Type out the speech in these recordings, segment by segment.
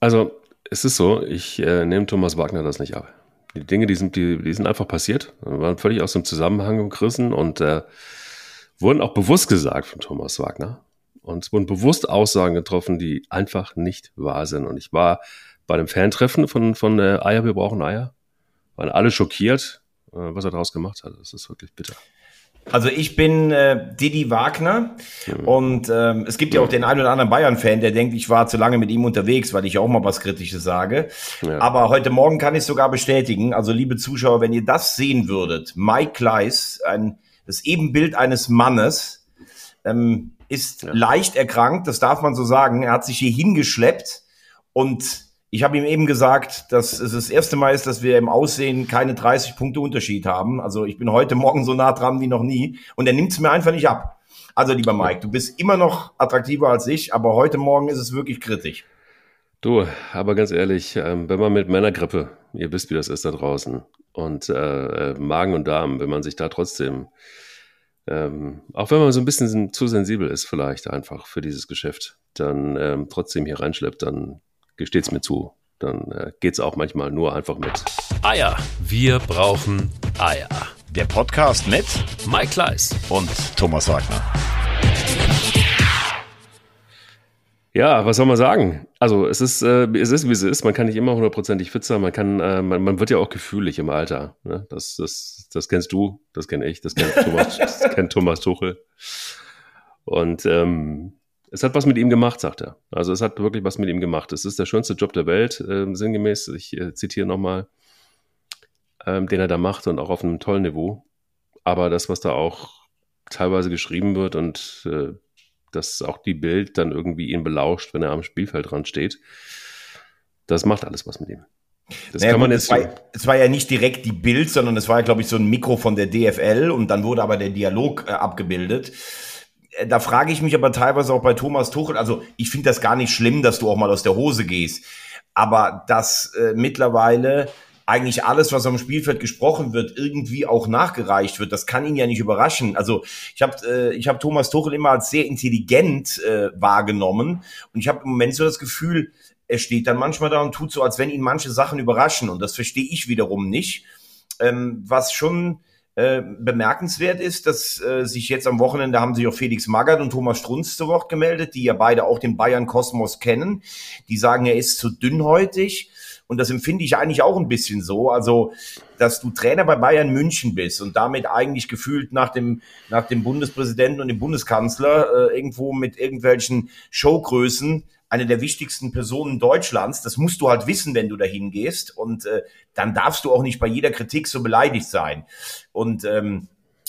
Also, es ist so, ich äh, nehme Thomas Wagner das nicht ab. Die Dinge, die sind, die, die sind einfach passiert, waren völlig aus dem Zusammenhang gerissen und äh, wurden auch bewusst gesagt von Thomas Wagner. Und es wurden bewusst Aussagen getroffen, die einfach nicht wahr sind. Und ich war bei dem Fantreffen von, von äh, Eier, wir brauchen Eier. Waren alle schockiert, äh, was er daraus gemacht hat. Das ist wirklich bitter. Also ich bin äh, Didi Wagner mhm. und ähm, es gibt ja auch den einen oder anderen Bayern-Fan, der denkt, ich war zu lange mit ihm unterwegs, weil ich auch mal was Kritisches sage. Ja. Aber heute Morgen kann ich sogar bestätigen. Also liebe Zuschauer, wenn ihr das sehen würdet, Mike Kleiss, ein, das Ebenbild eines Mannes, ähm, ist ja. leicht erkrankt, das darf man so sagen. Er hat sich hier hingeschleppt und ich habe ihm eben gesagt, dass es das erste Mal ist, dass wir im Aussehen keine 30 Punkte Unterschied haben. Also ich bin heute Morgen so nah dran wie noch nie und er nimmt es mir einfach nicht ab. Also lieber Mike, du bist immer noch attraktiver als ich, aber heute Morgen ist es wirklich kritisch. Du, aber ganz ehrlich, ähm, wenn man mit Männergrippe, ihr wisst, wie das ist da draußen, und äh, Magen und Darm, wenn man sich da trotzdem, ähm, auch wenn man so ein bisschen zu sensibel ist, vielleicht einfach für dieses Geschäft, dann ähm, trotzdem hier reinschleppt, dann gesteht's mir zu. Dann äh, geht's auch manchmal nur einfach mit. Eier. Wir brauchen Eier. Der Podcast mit Mike Kleiss und Thomas Wagner. Ja, was soll man sagen? Also es ist, äh, es ist wie es ist. Man kann nicht immer hundertprozentig fit sein. Man kann, äh, man, man wird ja auch gefühlig im Alter. Ne? Das, das, das kennst du, das kenne ich, das kennt Thomas, das kennt Thomas Tuchel. Und ähm, es hat was mit ihm gemacht, sagt er. Also es hat wirklich was mit ihm gemacht. Es ist der schönste Job der Welt, äh, sinngemäß. Ich äh, zitiere nochmal, ähm, den er da macht und auch auf einem tollen Niveau. Aber das, was da auch teilweise geschrieben wird und äh, dass auch die Bild dann irgendwie ihn belauscht, wenn er am Spielfeldrand steht, das macht alles was mit ihm. Das naja, kann man gut, jetzt. Es war, es war, ja nicht direkt die Bild, sondern es war ja, glaube ich, so ein Mikro von der DFL und dann wurde aber der Dialog äh, abgebildet. Äh, da frage ich mich aber teilweise auch bei Thomas Tuchel, also ich finde das gar nicht schlimm, dass du auch mal aus der Hose gehst, aber dass äh, mittlerweile eigentlich alles, was am Spielfeld gesprochen wird, irgendwie auch nachgereicht wird. Das kann ihn ja nicht überraschen. Also ich habe äh, hab Thomas Tuchel immer als sehr intelligent äh, wahrgenommen und ich habe im Moment so das Gefühl, er steht dann manchmal da und tut so, als wenn ihn manche Sachen überraschen und das verstehe ich wiederum nicht. Ähm, was schon äh, bemerkenswert ist, dass äh, sich jetzt am Wochenende haben sich auch Felix Magath und Thomas Strunz zu Wort gemeldet, die ja beide auch den Bayern Kosmos kennen. Die sagen, er ist zu dünnhäutig. Und das empfinde ich eigentlich auch ein bisschen so. Also, dass du Trainer bei Bayern München bist und damit eigentlich gefühlt nach dem, nach dem Bundespräsidenten und dem Bundeskanzler äh, irgendwo mit irgendwelchen Showgrößen eine der wichtigsten Personen Deutschlands. Das musst du halt wissen, wenn du dahin gehst. Und äh, dann darfst du auch nicht bei jeder Kritik so beleidigt sein. Und ähm,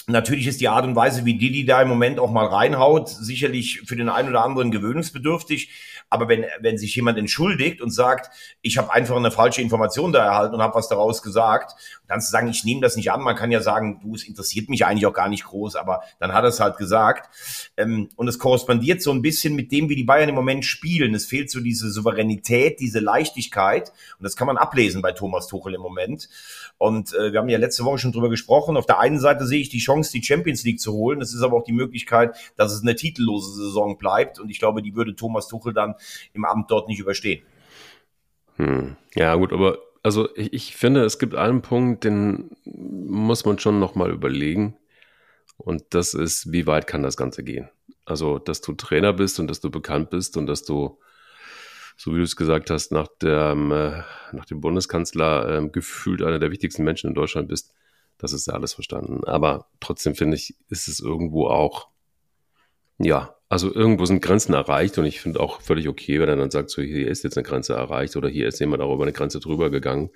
Natürlich ist die Art und Weise, wie Didi da im Moment auch mal reinhaut, sicherlich für den einen oder anderen gewöhnungsbedürftig. Aber wenn, wenn sich jemand entschuldigt und sagt, ich habe einfach eine falsche Information da erhalten und habe was daraus gesagt, dann zu sagen, ich nehme das nicht an, man kann ja sagen, du, es interessiert mich eigentlich auch gar nicht groß, aber dann hat er es halt gesagt. Ähm, und es korrespondiert so ein bisschen mit dem, wie die Bayern im Moment spielen. Es fehlt so diese Souveränität, diese Leichtigkeit. Und das kann man ablesen bei Thomas Tuchel im Moment. Und äh, wir haben ja letzte Woche schon drüber gesprochen. Auf der einen Seite sehe ich die Chance, die Champions League zu holen. Es ist aber auch die Möglichkeit, dass es eine titellose Saison bleibt. Und ich glaube, die würde Thomas Tuchel dann im Amt dort nicht überstehen. Hm. Ja, gut, aber also ich, ich, finde, es gibt einen Punkt, den muss man schon nochmal überlegen. Und das ist, wie weit kann das Ganze gehen? Also, dass du Trainer bist und dass du bekannt bist und dass du, so wie du es gesagt hast, nach, der, äh, nach dem Bundeskanzler äh, gefühlt einer der wichtigsten Menschen in Deutschland bist, das ist ja alles verstanden. Aber trotzdem finde ich, ist es irgendwo auch, ja, also irgendwo sind Grenzen erreicht und ich finde auch völlig okay, wenn er dann sagt, so hier ist jetzt eine Grenze erreicht oder hier ist jemand auch über eine Grenze drüber gegangen.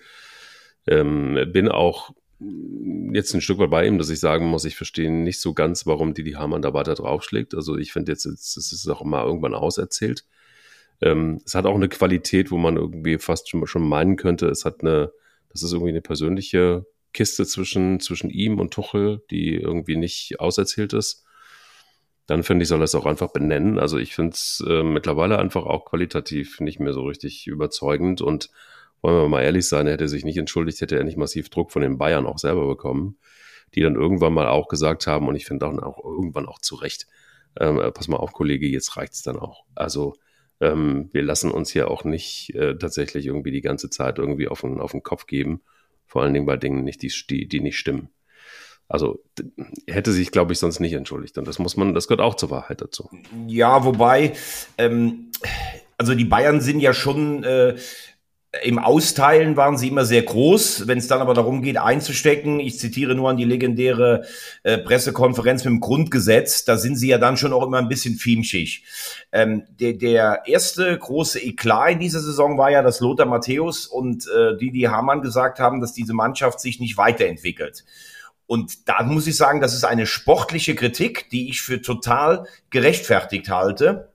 Ähm, bin auch jetzt ein Stück weit bei ihm, dass ich sagen muss, ich verstehe nicht so ganz, warum Didi Hamann da weiter draufschlägt. Also ich finde jetzt, es ist auch immer irgendwann auserzählt. Ähm, es hat auch eine Qualität, wo man irgendwie fast schon, schon meinen könnte, es hat eine, das ist irgendwie eine persönliche Kiste zwischen, zwischen ihm und Tuchel, die irgendwie nicht auserzählt ist dann finde ich, soll er es auch einfach benennen. Also ich finde es äh, mittlerweile einfach auch qualitativ nicht mehr so richtig überzeugend. Und wollen wir mal ehrlich sein, er hätte sich nicht entschuldigt, hätte er nicht massiv Druck von den Bayern auch selber bekommen, die dann irgendwann mal auch gesagt haben, und ich finde auch, auch irgendwann auch zu Recht, ähm, pass mal auf, Kollege, jetzt reicht's dann auch. Also ähm, wir lassen uns ja auch nicht äh, tatsächlich irgendwie die ganze Zeit irgendwie auf den, auf den Kopf geben. Vor allen Dingen bei Dingen, nicht, die, die nicht stimmen. Also hätte sich, glaube ich, sonst nicht entschuldigt. Und das muss man, das gehört auch zur Wahrheit dazu. Ja, wobei, ähm, also die Bayern sind ja schon äh, im Austeilen waren sie immer sehr groß. Wenn es dann aber darum geht, einzustecken, ich zitiere nur an die legendäre äh, Pressekonferenz mit dem Grundgesetz, da sind sie ja dann schon auch immer ein bisschen fiemschig. Ähm, der, der erste große Eklat in dieser Saison war ja, dass Lothar Matthäus und äh, Didi Hamann gesagt haben, dass diese Mannschaft sich nicht weiterentwickelt. Und da muss ich sagen, das ist eine sportliche Kritik, die ich für total gerechtfertigt halte.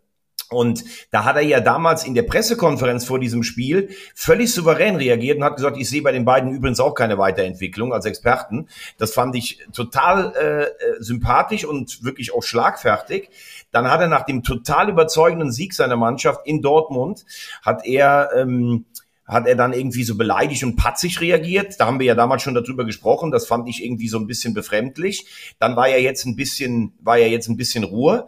Und da hat er ja damals in der Pressekonferenz vor diesem Spiel völlig souverän reagiert und hat gesagt, ich sehe bei den beiden übrigens auch keine Weiterentwicklung als Experten. Das fand ich total äh, äh sympathisch und wirklich auch schlagfertig. Dann hat er nach dem total überzeugenden Sieg seiner Mannschaft in Dortmund, hat er ähm, hat er dann irgendwie so beleidigt und patzig reagiert. Da haben wir ja damals schon darüber gesprochen. Das fand ich irgendwie so ein bisschen befremdlich. Dann war ja jetzt ein bisschen, war ja jetzt ein bisschen Ruhe.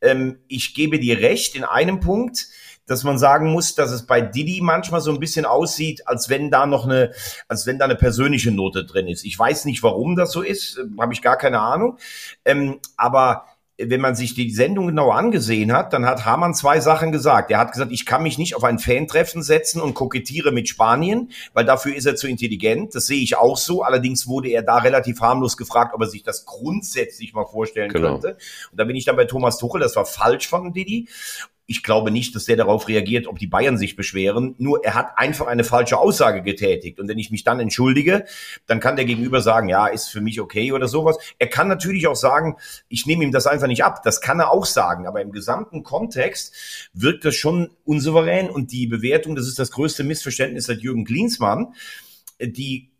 Ähm, ich gebe dir recht in einem Punkt, dass man sagen muss, dass es bei Didi manchmal so ein bisschen aussieht, als wenn da noch eine, als wenn da eine persönliche Note drin ist. Ich weiß nicht, warum das so ist, äh, habe ich gar keine Ahnung. Ähm, aber wenn man sich die Sendung genau angesehen hat, dann hat Hamann zwei Sachen gesagt. Er hat gesagt, ich kann mich nicht auf ein Fantreffen setzen und kokettiere mit Spanien, weil dafür ist er zu intelligent. Das sehe ich auch so. Allerdings wurde er da relativ harmlos gefragt, ob er sich das grundsätzlich mal vorstellen genau. könnte. Und da bin ich dann bei Thomas Tuchel, das war falsch von Didi. Ich glaube nicht, dass der darauf reagiert, ob die Bayern sich beschweren. Nur er hat einfach eine falsche Aussage getätigt. Und wenn ich mich dann entschuldige, dann kann der Gegenüber sagen, ja, ist für mich okay oder sowas. Er kann natürlich auch sagen, ich nehme ihm das einfach nicht ab. Das kann er auch sagen. Aber im gesamten Kontext wirkt das schon unsouverän. Und die Bewertung, das ist das größte Missverständnis seit Jürgen Klinsmann, die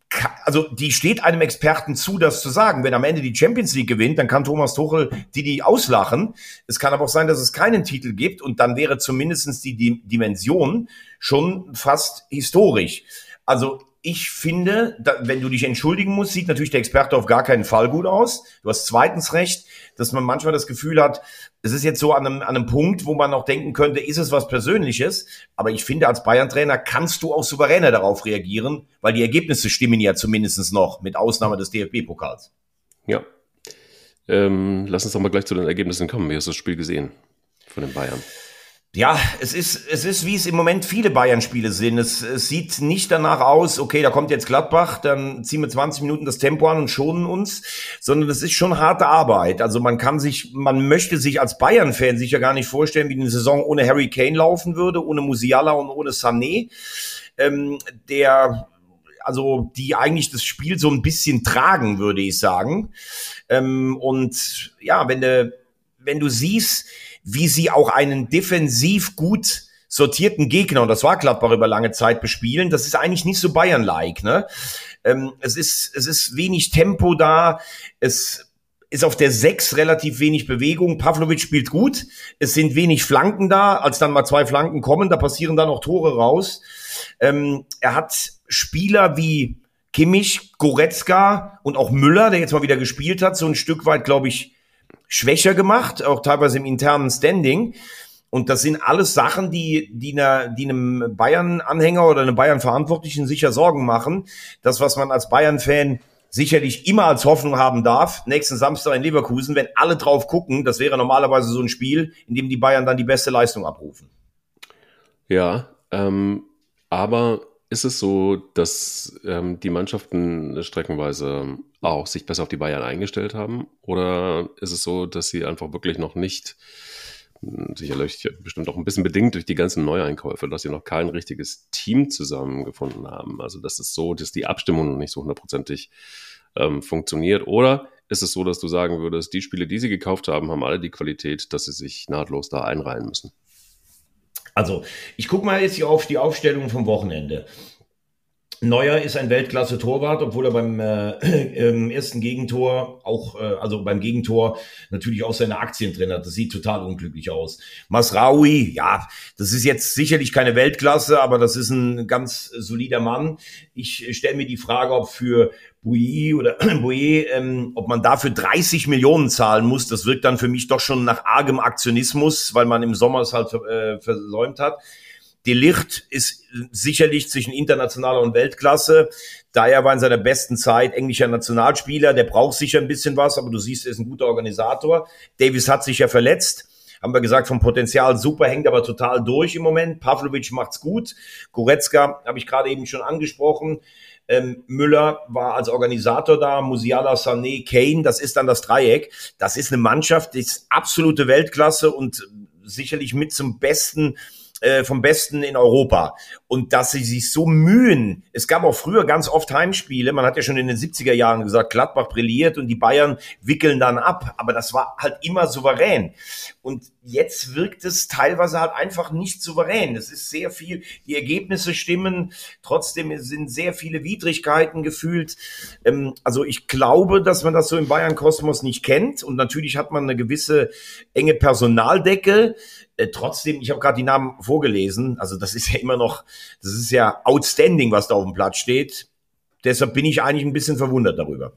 also die steht einem Experten zu, das zu sagen. Wenn am Ende die Champions League gewinnt, dann kann Thomas Tuchel die die auslachen. Es kann aber auch sein, dass es keinen Titel gibt und dann wäre zumindestens die, die Dimension schon fast historisch. Also ich finde, da, wenn du dich entschuldigen musst, sieht natürlich der Experte auf gar keinen Fall gut aus. Du hast zweitens recht, dass man manchmal das Gefühl hat, es ist jetzt so an einem, an einem Punkt, wo man auch denken könnte, ist es was Persönliches? Aber ich finde, als Bayern-Trainer kannst du auch souveräner darauf reagieren, weil die Ergebnisse stimmen ja zumindest noch, mit Ausnahme des DFB-Pokals. Ja. Ähm, lass uns doch mal gleich zu den Ergebnissen kommen. Wie hast du das Spiel gesehen von den Bayern? Ja, es ist, es ist, wie es im Moment viele Bayern-Spiele sind. Es, es sieht nicht danach aus, okay, da kommt jetzt Gladbach, dann ziehen wir 20 Minuten das Tempo an und schonen uns, sondern es ist schon harte Arbeit. Also man kann sich, man möchte sich als Bayern-Fan sicher gar nicht vorstellen, wie eine Saison ohne Harry Kane laufen würde, ohne Musiala und ohne Sané, ähm, der, also die eigentlich das Spiel so ein bisschen tragen, würde ich sagen. Ähm, und ja, wenn du, wenn du siehst, wie sie auch einen defensiv gut sortierten Gegner, und das war Gladbach über lange Zeit, bespielen. Das ist eigentlich nicht so Bayern-like. Ne? Ähm, es, ist, es ist wenig Tempo da. Es ist auf der Sechs relativ wenig Bewegung. Pavlovic spielt gut. Es sind wenig Flanken da. Als dann mal zwei Flanken kommen, da passieren dann auch Tore raus. Ähm, er hat Spieler wie Kimmich, Goretzka und auch Müller, der jetzt mal wieder gespielt hat, so ein Stück weit, glaube ich, schwächer gemacht, auch teilweise im internen Standing. Und das sind alles Sachen, die, die, einer, die einem Bayern-Anhänger oder einem Bayern-Verantwortlichen sicher Sorgen machen. Das, was man als Bayern-Fan sicherlich immer als Hoffnung haben darf, nächsten Samstag in Leverkusen, wenn alle drauf gucken, das wäre normalerweise so ein Spiel, in dem die Bayern dann die beste Leistung abrufen. Ja, ähm, aber ist es so, dass ähm, die Mannschaften streckenweise auch sich besser auf die Bayern eingestellt haben? Oder ist es so, dass sie einfach wirklich noch nicht, hm, sicherlich bestimmt auch ein bisschen bedingt durch die ganzen Neueinkäufe, dass sie noch kein richtiges Team zusammengefunden haben? Also, dass es so, dass die Abstimmung noch nicht so hundertprozentig ähm, funktioniert? Oder ist es so, dass du sagen würdest, die Spiele, die sie gekauft haben, haben alle die Qualität, dass sie sich nahtlos da einreihen müssen? Also, ich gucke mal jetzt hier auf die Aufstellung vom Wochenende. Neuer ist ein Weltklasse-Torwart, obwohl er beim äh, äh, ersten Gegentor auch, äh, also beim Gegentor natürlich auch seine Aktien drin hat. Das sieht total unglücklich aus. Masraoui, ja, das ist jetzt sicherlich keine Weltklasse, aber das ist ein ganz solider Mann. Ich stelle mir die Frage, ob für Bouilly oder Bouilly, ähm, ob man dafür 30 Millionen zahlen muss. Das wirkt dann für mich doch schon nach argem Aktionismus, weil man im Sommer es halt äh, versäumt hat. Die Licht ist sicherlich zwischen internationaler und Weltklasse. Daher war in seiner besten Zeit englischer Nationalspieler. Der braucht sicher ein bisschen was, aber du siehst, er ist ein guter Organisator. Davis hat sich ja verletzt. Haben wir gesagt, vom Potenzial super, hängt aber total durch im Moment. Pavlovic macht's gut. Goretzka habe ich gerade eben schon angesprochen. Ähm, Müller war als Organisator da, Musiala, Sané, Kane, das ist dann das Dreieck. Das ist eine Mannschaft, die ist absolute Weltklasse und sicherlich mit zum besten äh, vom Besten in Europa. Und dass sie sich so mühen. Es gab auch früher ganz oft Heimspiele. Man hat ja schon in den 70er Jahren gesagt, Gladbach brilliert und die Bayern wickeln dann ab. Aber das war halt immer souverän. Und jetzt wirkt es teilweise halt einfach nicht souverän. Es ist sehr viel, die Ergebnisse stimmen. Trotzdem sind sehr viele Widrigkeiten gefühlt. Ähm, also ich glaube, dass man das so im Bayern-Kosmos nicht kennt. Und natürlich hat man eine gewisse enge Personaldecke. Äh, trotzdem, ich habe gerade die Namen vorgelesen. Also das ist ja immer noch, das ist ja outstanding, was da auf dem Platz steht. Deshalb bin ich eigentlich ein bisschen verwundert darüber.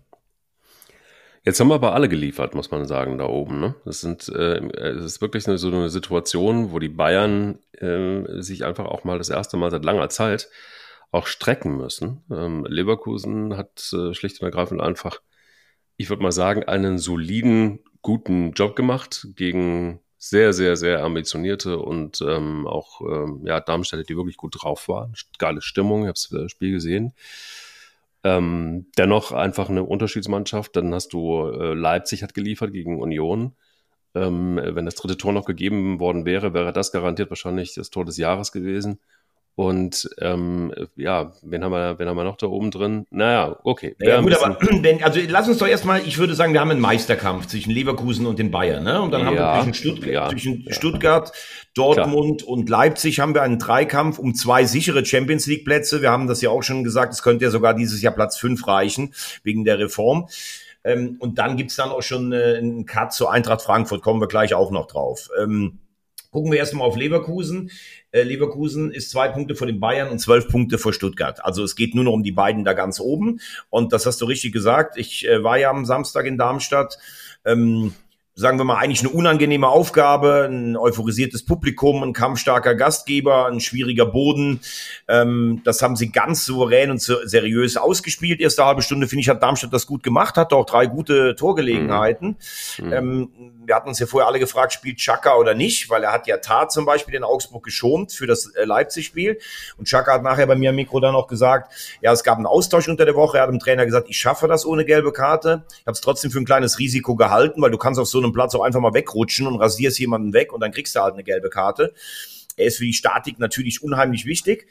Jetzt haben wir aber alle geliefert, muss man sagen, da oben. Ne? Das, sind, äh, das ist wirklich eine, so eine Situation, wo die Bayern äh, sich einfach auch mal das erste Mal seit langer Zeit auch strecken müssen. Ähm, Leverkusen hat äh, schlicht und ergreifend einfach, ich würde mal sagen, einen soliden, guten Job gemacht gegen sehr, sehr, sehr ambitionierte und ähm, auch ähm, ja, Darmstädte, die wirklich gut drauf waren. Geile Stimmung, ich habe das äh, Spiel gesehen. Ähm, dennoch einfach eine Unterschiedsmannschaft. Dann hast du äh, Leipzig hat geliefert gegen Union. Ähm, wenn das dritte Tor noch gegeben worden wäre, wäre das garantiert wahrscheinlich das Tor des Jahres gewesen. Und ähm, ja, wen haben, wir, wen haben wir noch da oben drin? Naja, okay. Ja, gut, aber wenn, also lass uns doch erstmal, ich würde sagen, wir haben einen Meisterkampf zwischen Leverkusen und den Bayern. Ne? Und dann ja, haben wir zwischen, Stuttgart, ja, zwischen. Stuttgart Dortmund Klar. und Leipzig haben wir einen Dreikampf um zwei sichere Champions League Plätze. Wir haben das ja auch schon gesagt, es könnte ja sogar dieses Jahr Platz fünf reichen, wegen der Reform. Ähm, und dann gibt's dann auch schon äh, einen Cut zur Eintracht Frankfurt, kommen wir gleich auch noch drauf. Ähm, Gucken wir erstmal auf Leverkusen. Äh, Leverkusen ist zwei Punkte vor den Bayern und zwölf Punkte vor Stuttgart. Also es geht nur noch um die beiden da ganz oben. Und das hast du richtig gesagt. Ich äh, war ja am Samstag in Darmstadt. Ähm, sagen wir mal, eigentlich eine unangenehme Aufgabe, ein euphorisiertes Publikum, ein kampfstarker Gastgeber, ein schwieriger Boden. Ähm, das haben sie ganz souverän und seriös ausgespielt. Erste halbe Stunde, finde ich, hat Darmstadt das gut gemacht, hatte auch drei gute Torgelegenheiten. Mhm. Ähm, wir hatten uns ja vorher alle gefragt, spielt Chaka oder nicht, weil er hat ja Tat zum Beispiel in Augsburg geschont für das äh, Leipzig-Spiel. Und Chaka hat nachher bei mir im Mikro dann auch gesagt, ja, es gab einen Austausch unter der Woche. Er hat dem Trainer gesagt, ich schaffe das ohne gelbe Karte. Ich habe es trotzdem für ein kleines Risiko gehalten, weil du kannst auf so einem Platz auch einfach mal wegrutschen und rasierst jemanden weg und dann kriegst du halt eine gelbe Karte. Er ist für die Statik natürlich unheimlich wichtig.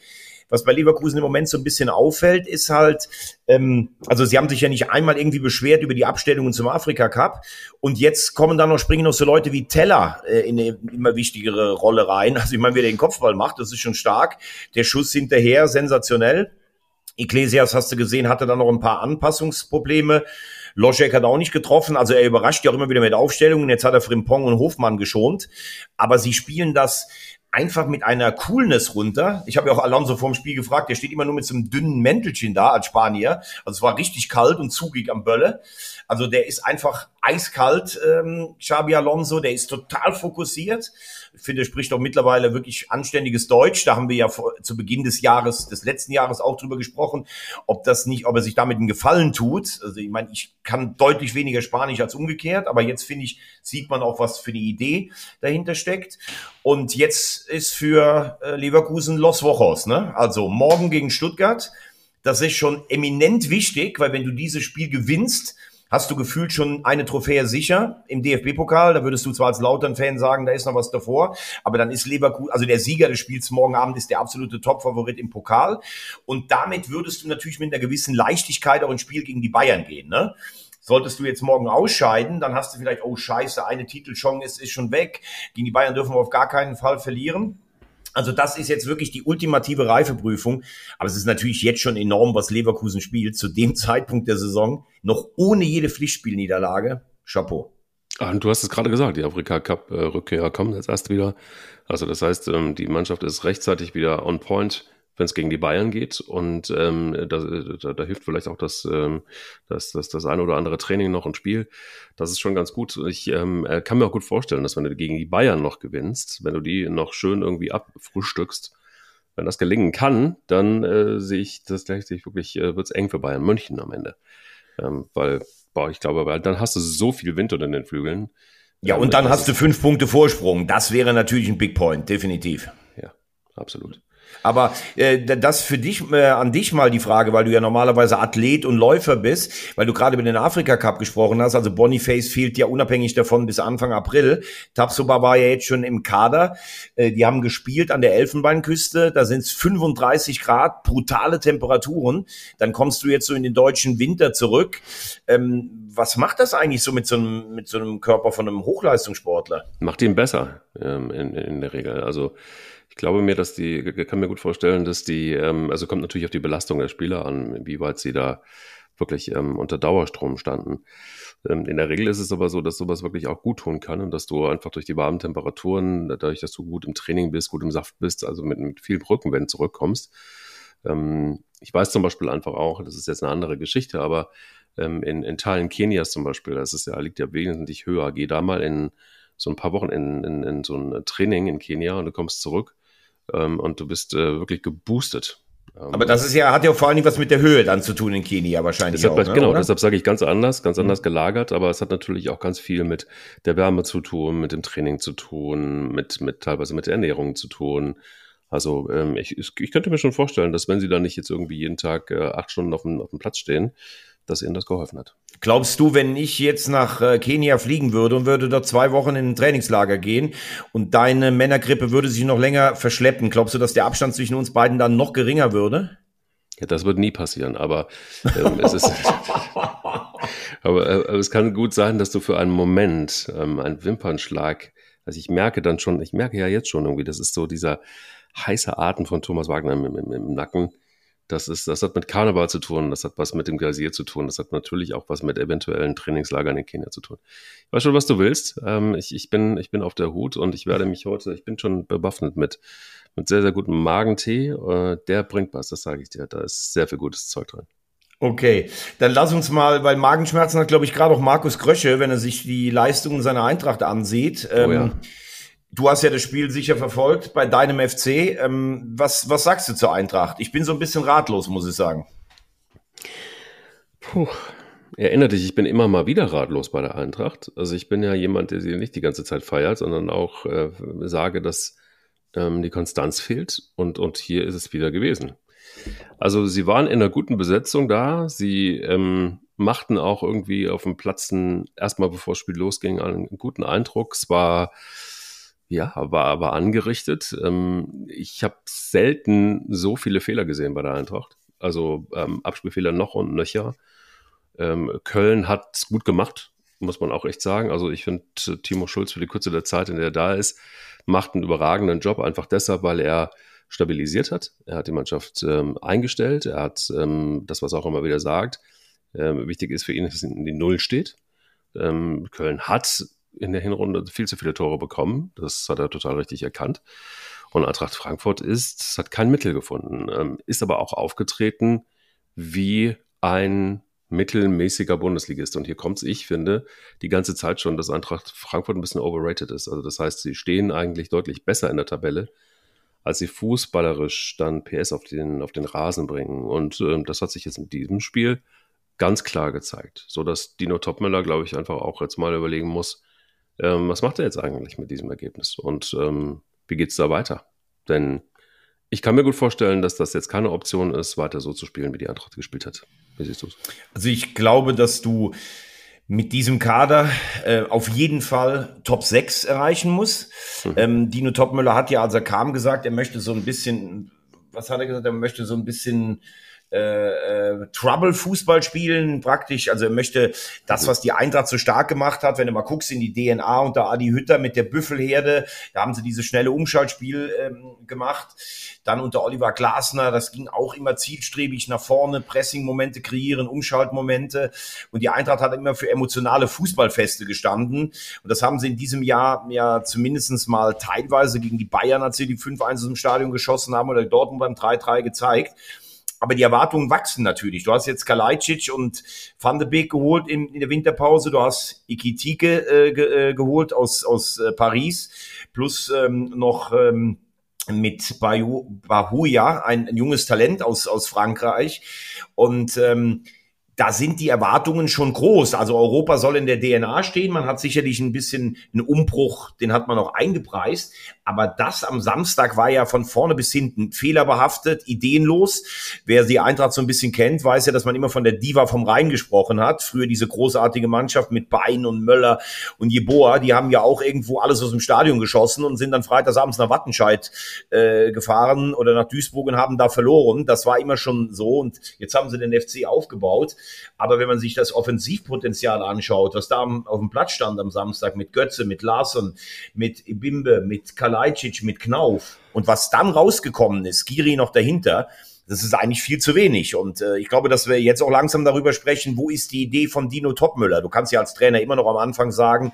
Was bei Leverkusen im Moment so ein bisschen auffällt, ist halt, ähm, also sie haben sich ja nicht einmal irgendwie beschwert über die Abstellungen zum Afrika Cup und jetzt kommen dann noch springen noch so Leute wie Teller äh, in eine immer wichtigere Rolle rein. Also ich meine, wer den Kopfball macht, das ist schon stark. Der Schuss hinterher sensationell. Iglesias, hast du gesehen, hatte dann noch ein paar Anpassungsprobleme. Loschek hat auch nicht getroffen, also er überrascht ja auch immer wieder mit Aufstellungen. Jetzt hat er Frimpong und Hofmann geschont. Aber sie spielen das einfach mit einer Coolness runter. Ich habe ja auch Alonso vorm Spiel gefragt, der steht immer nur mit so einem dünnen Mäntelchen da als Spanier. Also es war richtig kalt und zugig am Bölle. Also der ist einfach eiskalt, ähm, Xabi Alonso, der ist total fokussiert. Finde, spricht auch mittlerweile wirklich anständiges Deutsch. Da haben wir ja vor, zu Beginn des Jahres, des letzten Jahres auch drüber gesprochen, ob das nicht, ob er sich damit einen Gefallen tut. Also ich meine, ich kann deutlich weniger Spanisch als umgekehrt, aber jetzt finde ich, sieht man auch, was für eine Idee dahinter steckt. Und jetzt ist für äh, Leverkusen Los Wochos, ne? Also morgen gegen Stuttgart. Das ist schon eminent wichtig, weil wenn du dieses Spiel gewinnst, hast du gefühlt schon eine Trophäe sicher im DFB-Pokal. Da würdest du zwar als Lautern-Fan sagen, da ist noch was davor, aber dann ist Leverkusen, also der Sieger des Spiels morgen Abend ist der absolute Top-Favorit im Pokal. Und damit würdest du natürlich mit einer gewissen Leichtigkeit auch ins Spiel gegen die Bayern gehen. Ne? Solltest du jetzt morgen ausscheiden, dann hast du vielleicht, oh scheiße, eine Titelchance ist, ist schon weg. Gegen die Bayern dürfen wir auf gar keinen Fall verlieren. Also das ist jetzt wirklich die ultimative Reifeprüfung. Aber es ist natürlich jetzt schon enorm, was Leverkusen spielt. Zu dem Zeitpunkt der Saison noch ohne jede Pflichtspielniederlage. Chapeau. Ah, und du hast es gerade gesagt, die Afrika Cup äh, kommt jetzt erst wieder. Also das heißt, ähm, die Mannschaft ist rechtzeitig wieder on point wenn es gegen die Bayern geht. Und ähm, da, da, da hilft vielleicht auch das, ähm, das, das, das eine oder andere Training noch ein Spiel. Das ist schon ganz gut. Ich ähm, äh, kann mir auch gut vorstellen, dass wenn du gegen die Bayern noch gewinnst, wenn du die noch schön irgendwie abfrühstückst, wenn das gelingen kann, dann äh, sehe ich das gleichzeitig wirklich, äh, wird es eng für Bayern München am Ende. Ähm, weil, boah, ich glaube, weil dann hast du so viel Wind unter den Flügeln. Ja, und dann hast du fünf Punkte Vorsprung. Das wäre natürlich ein Big Point, definitiv. Ja, absolut. Aber äh, das für dich, äh, an dich mal die Frage, weil du ja normalerweise Athlet und Läufer bist, weil du gerade über den Afrika Cup gesprochen hast. Also Boniface fehlt ja unabhängig davon bis Anfang April. Tapsoba war ja jetzt schon im Kader. Äh, die haben gespielt an der Elfenbeinküste. Da sind es 35 Grad, brutale Temperaturen. Dann kommst du jetzt so in den deutschen Winter zurück. Ähm, was macht das eigentlich so mit so einem, mit so einem Körper von einem Hochleistungssportler? Macht ihn besser ähm, in, in der Regel. Also ich glaube mir, dass die, kann mir gut vorstellen, dass die, ähm, also kommt natürlich auf die Belastung der Spieler an, wie weit sie da wirklich ähm, unter Dauerstrom standen. Ähm, in der Regel ist es aber so, dass sowas wirklich auch gut tun kann und dass du einfach durch die warmen Temperaturen, dadurch, dass du gut im Training bist, gut im Saft bist, also mit, mit viel Rückenwind zurückkommst. Ähm, ich weiß zum Beispiel einfach auch, das ist jetzt eine andere Geschichte, aber ähm, in, in Teilen Kenias zum Beispiel, das ist ja, liegt ja wesentlich höher. Geh da mal in so ein paar Wochen in, in, in so ein Training in Kenia und du kommst zurück ähm, und du bist äh, wirklich geboostet. Ähm, Aber das ist ja, hat ja vor allen Dingen was mit der Höhe dann zu tun in Kenia wahrscheinlich. Deshalb, auch, ne, genau, oder? deshalb sage ich ganz anders, ganz anders mhm. gelagert, aber es hat natürlich auch ganz viel mit der Wärme zu tun, mit dem Training zu tun, mit, mit teilweise mit der Ernährung zu tun. Also ähm, ich, ich könnte mir schon vorstellen, dass wenn sie da nicht jetzt irgendwie jeden Tag äh, acht Stunden auf dem, auf dem Platz stehen, dass ihnen das geholfen hat. Glaubst du, wenn ich jetzt nach äh, Kenia fliegen würde und würde dort zwei Wochen in ein Trainingslager gehen und deine Männergrippe würde sich noch länger verschleppen, glaubst du, dass der Abstand zwischen uns beiden dann noch geringer würde? Ja, das wird nie passieren, aber ähm, es ist. aber, äh, aber, es kann gut sein, dass du für einen Moment ähm, einen Wimpernschlag, also ich merke dann schon, ich merke ja jetzt schon irgendwie, das ist so dieser heiße Atem von Thomas Wagner im, im, im Nacken das, ist, das hat mit Karneval zu tun, das hat was mit dem Gazier zu tun, das hat natürlich auch was mit eventuellen Trainingslagern in Kenia zu tun. Ich weiß schon, was du willst. Ähm, ich, ich, bin, ich bin auf der Hut und ich werde mich heute, ich bin schon bewaffnet mit, mit sehr, sehr gutem Magentee. Äh, der bringt was, das sage ich dir. Da ist sehr viel gutes Zeug drin. Okay, dann lass uns mal, weil Magenschmerzen hat, glaube ich, gerade auch Markus Krösche, wenn er sich die Leistungen seiner Eintracht ansieht. Oh ja. Du hast ja das Spiel sicher verfolgt bei deinem FC. Ähm, was, was sagst du zur Eintracht? Ich bin so ein bisschen ratlos, muss ich sagen. Puh. Erinnere dich, ich bin immer mal wieder ratlos bei der Eintracht. Also ich bin ja jemand, der sie nicht die ganze Zeit feiert, sondern auch äh, sage, dass ähm, die Konstanz fehlt. Und, und hier ist es wieder gewesen. Also sie waren in einer guten Besetzung da. Sie ähm, machten auch irgendwie auf dem Platzen erstmal, bevor das Spiel losging, einen guten Eindruck. Es war ja, war, war angerichtet. Ähm, ich habe selten so viele Fehler gesehen bei der Eintracht. Also ähm, Abspielfehler noch und nöcher. Ähm, Köln hat es gut gemacht, muss man auch echt sagen. Also ich finde, Timo Schulz für die Kürze der Zeit, in der er da ist, macht einen überragenden Job, einfach deshalb, weil er stabilisiert hat. Er hat die Mannschaft ähm, eingestellt. Er hat ähm, das, was er auch immer wieder sagt. Ähm, wichtig ist für ihn, dass es in die Null steht. Ähm, Köln hat in der Hinrunde viel zu viele Tore bekommen. Das hat er total richtig erkannt. Und Eintracht Frankfurt ist, hat kein Mittel gefunden, ähm, ist aber auch aufgetreten wie ein mittelmäßiger Bundesligist. Und hier kommt es, ich finde, die ganze Zeit schon, dass Eintracht Frankfurt ein bisschen overrated ist. Also das heißt, sie stehen eigentlich deutlich besser in der Tabelle, als sie fußballerisch dann PS auf den, auf den Rasen bringen. Und ähm, das hat sich jetzt in diesem Spiel ganz klar gezeigt, so dass Dino Topmüller, glaube ich, einfach auch jetzt mal überlegen muss, ähm, was macht er jetzt eigentlich mit diesem Ergebnis und ähm, wie geht es da weiter? Denn ich kann mir gut vorstellen, dass das jetzt keine Option ist, weiter so zu spielen, wie die Eintracht gespielt hat. Wie siehst du es? Also ich glaube, dass du mit diesem Kader äh, auf jeden Fall Top 6 erreichen musst. Mhm. Ähm, Dino Topmüller hat ja, als er kam, gesagt, er möchte so ein bisschen, was hat er gesagt, er möchte so ein bisschen äh, äh, Trouble-Fußball spielen, praktisch. Also er möchte das, was die Eintracht so stark gemacht hat, wenn du mal guckst in die DNA unter Adi Hütter mit der Büffelherde, da haben sie dieses schnelle Umschaltspiel ähm, gemacht. Dann unter Oliver Glasner, das ging auch immer zielstrebig nach vorne, Pressing-Momente kreieren, Umschaltmomente. Und die Eintracht hat immer für emotionale Fußballfeste gestanden. Und das haben sie in diesem Jahr ja zumindestens mal teilweise gegen die Bayern, als sie die 5-1 im Stadion geschossen haben, oder Dortmund beim 3-3 gezeigt. Aber die Erwartungen wachsen natürlich. Du hast jetzt Kalajdzic und Van de Beek geholt in, in der Winterpause. Du hast Ikitike äh, ge, äh, geholt aus, aus äh, Paris. Plus ähm, noch ähm, mit Bahuja, ein, ein junges Talent aus, aus Frankreich. Und ähm, da sind die Erwartungen schon groß. Also Europa soll in der DNA stehen. Man hat sicherlich ein bisschen einen Umbruch, den hat man auch eingepreist. Aber das am Samstag war ja von vorne bis hinten fehlerbehaftet, ideenlos. Wer die Eintracht so ein bisschen kennt, weiß ja, dass man immer von der Diva vom Rhein gesprochen hat. Früher diese großartige Mannschaft mit Bein und Möller und Jeboa, die haben ja auch irgendwo alles aus dem Stadion geschossen und sind dann freitagsabends nach Wattenscheid äh, gefahren oder nach Duisburg und haben da verloren. Das war immer schon so und jetzt haben sie den FC aufgebaut. Aber wenn man sich das Offensivpotenzial anschaut, was da auf dem Platz stand am Samstag mit Götze, mit Larsen, mit Ibimbe, mit Kalajdzic, mit Knauf und was dann rausgekommen ist, Giri noch dahinter, das ist eigentlich viel zu wenig. Und äh, ich glaube, dass wir jetzt auch langsam darüber sprechen, wo ist die Idee von Dino Topmüller? Du kannst ja als Trainer immer noch am Anfang sagen,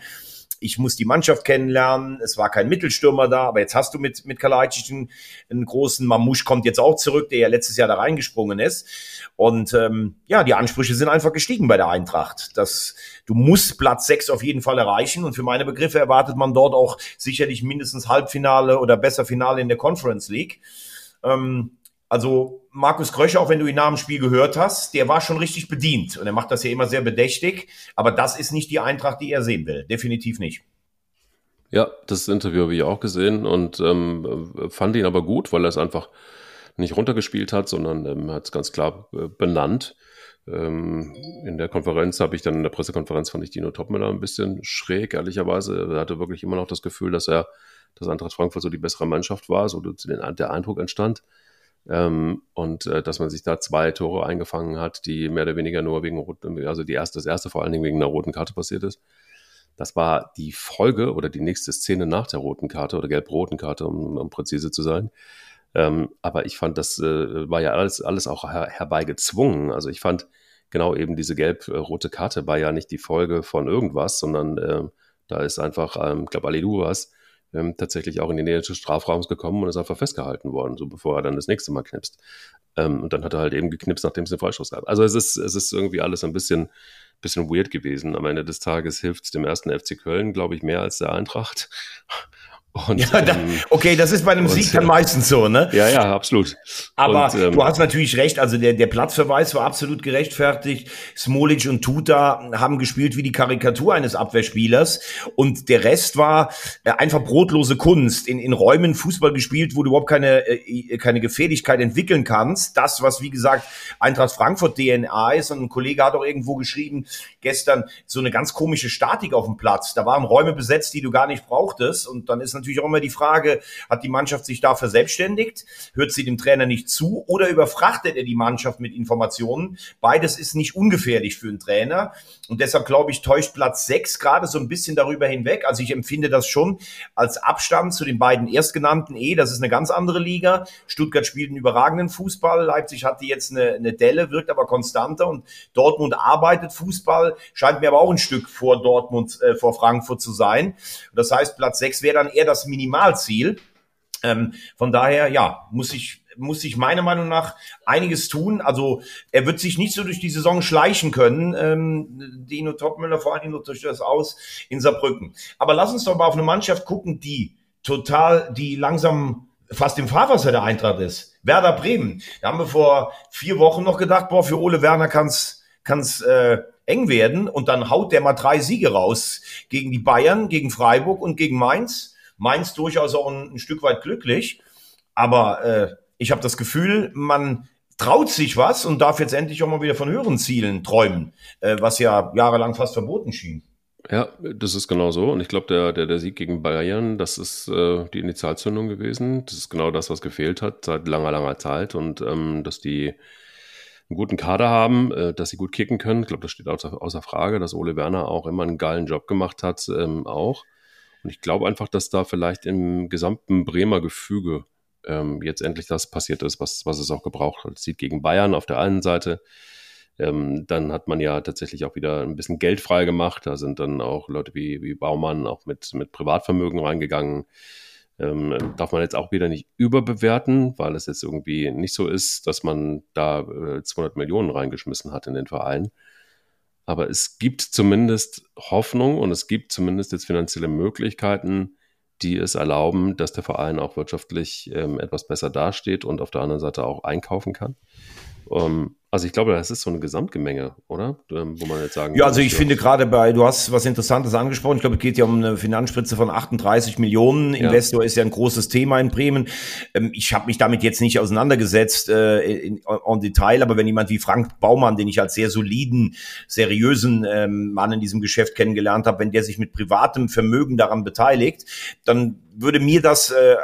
ich muss die Mannschaft kennenlernen. Es war kein Mittelstürmer da, aber jetzt hast du mit, mit Kalajdzic einen, einen großen Mamusch kommt jetzt auch zurück, der ja letztes Jahr da reingesprungen ist. Und ähm, ja, die Ansprüche sind einfach gestiegen bei der Eintracht. Das, du musst Platz sechs auf jeden Fall erreichen. Und für meine Begriffe erwartet man dort auch sicherlich mindestens Halbfinale oder besser Finale in der Conference League. Ähm, also Markus Kröscher, auch wenn du ihn nach dem Spiel gehört hast, der war schon richtig bedient und er macht das ja immer sehr bedächtig. Aber das ist nicht die Eintracht, die er sehen will. Definitiv nicht. Ja, das Interview habe ich auch gesehen und ähm, fand ihn aber gut, weil er es einfach nicht runtergespielt hat, sondern ähm, hat es ganz klar äh, benannt. Ähm, in der Konferenz habe ich dann in der Pressekonferenz fand ich Dino Topmüller ein bisschen schräg, ehrlicherweise. Er hatte wirklich immer noch das Gefühl, dass er, dass Eintracht Frankfurt so die bessere Mannschaft war, so der Eindruck entstand. Ähm, und äh, dass man sich da zwei Tore eingefangen hat, die mehr oder weniger nur wegen also die erste, das erste vor allen Dingen wegen einer roten Karte passiert ist. Das war die Folge oder die nächste Szene nach der roten Karte oder gelb-roten Karte, um, um präzise zu sein. Ähm, aber ich fand, das äh, war ja alles, alles auch her herbeigezwungen. Also ich fand genau eben diese gelb-rote Karte war ja nicht die Folge von irgendwas, sondern äh, da ist einfach, ähm, ich glaube, Alidu was, ähm, tatsächlich auch in die Nähe des Strafraums gekommen und ist einfach festgehalten worden, so bevor er dann das nächste Mal knipst. Ähm, und dann hat er halt eben geknipst, nachdem es den Freistoß gab. Also es ist, es ist irgendwie alles ein bisschen, bisschen weird gewesen. Am Ende des Tages hilft es dem ersten FC Köln, glaube ich, mehr als der Eintracht. Und, ja, da, ähm, okay, das ist bei einem Sieg dann meistens so, ne? Ja, ja, absolut. Aber und, ähm, du hast natürlich recht, also der, der Platzverweis war absolut gerechtfertigt. Smolic und Tuta haben gespielt wie die Karikatur eines Abwehrspielers und der Rest war äh, einfach brotlose Kunst. In, in Räumen Fußball gespielt, wo du überhaupt keine, äh, keine Gefährlichkeit entwickeln kannst. Das, was wie gesagt Eintracht Frankfurt DNA ist und ein Kollege hat auch irgendwo geschrieben, gestern so eine ganz komische Statik auf dem Platz. Da waren Räume besetzt, die du gar nicht brauchtest und dann ist natürlich auch immer die Frage, hat die Mannschaft sich da verselbstständigt? Hört sie dem Trainer nicht zu oder überfrachtet er die Mannschaft mit Informationen? Beides ist nicht ungefährlich für einen Trainer. Und deshalb glaube ich, täuscht Platz sechs gerade so ein bisschen darüber hinweg. Also ich empfinde das schon als Abstand zu den beiden erstgenannten eh. Das ist eine ganz andere Liga. Stuttgart spielt einen überragenden Fußball. Leipzig hat die jetzt eine, eine Delle, wirkt aber konstanter. Und Dortmund arbeitet Fußball, scheint mir aber auch ein Stück vor Dortmund, äh, vor Frankfurt zu sein. Das heißt, Platz sechs wäre dann eher das Minimalziel. Ähm, von daher, ja, muss ich, muss ich meiner Meinung nach einiges tun. Also er wird sich nicht so durch die Saison schleichen können, ähm, Dino Topmüller, vor allem durch das Aus in Saarbrücken. Aber lass uns doch mal auf eine Mannschaft gucken, die total, die langsam fast im Fahrwasser der Eintracht ist. Werder Bremen. Da haben wir vor vier Wochen noch gedacht, boah, für Ole Werner kann's, kann's äh, eng werden. Und dann haut der mal drei Siege raus gegen die Bayern, gegen Freiburg und gegen Mainz. Mainz durchaus auch ein, ein Stück weit glücklich. Aber äh, ich habe das Gefühl, man traut sich was und darf jetzt endlich auch mal wieder von höheren Zielen träumen, äh, was ja jahrelang fast verboten schien. Ja, das ist genau so. Und ich glaube, der, der, der Sieg gegen Bayern, das ist äh, die Initialzündung gewesen. Das ist genau das, was gefehlt hat seit langer, langer Zeit. Und ähm, dass die einen guten Kader haben, äh, dass sie gut kicken können. Ich glaube, das steht außer, außer Frage, dass Ole Werner auch immer einen geilen Job gemacht hat, ähm, auch. Und ich glaube einfach, dass da vielleicht im gesamten Bremer Gefüge ähm, jetzt endlich das passiert ist, was, was es auch gebraucht hat. Sieht gegen Bayern auf der einen Seite. Ähm, dann hat man ja tatsächlich auch wieder ein bisschen Geld frei gemacht. Da sind dann auch Leute wie, wie Baumann auch mit, mit Privatvermögen reingegangen. Ähm, darf man jetzt auch wieder nicht überbewerten, weil es jetzt irgendwie nicht so ist, dass man da äh, 200 Millionen reingeschmissen hat in den Verein. Aber es gibt zumindest Hoffnung und es gibt zumindest jetzt finanzielle Möglichkeiten, die es erlauben, dass der Verein auch wirtschaftlich ähm, etwas besser dasteht und auf der anderen Seite auch einkaufen kann. Um, also ich glaube, das ist so eine Gesamtgemenge, oder? Ähm, wo man jetzt sagen Ja, also ich finde gerade bei, du hast was Interessantes angesprochen. Ich glaube, es geht ja um eine Finanzspritze von 38 Millionen. Ja. Investor ist ja ein großes Thema in Bremen. Ähm, ich habe mich damit jetzt nicht auseinandergesetzt äh, in, en Detail, aber wenn jemand wie Frank Baumann, den ich als sehr soliden, seriösen ähm, Mann in diesem Geschäft kennengelernt habe, wenn der sich mit privatem Vermögen daran beteiligt, dann würde mir das äh, äh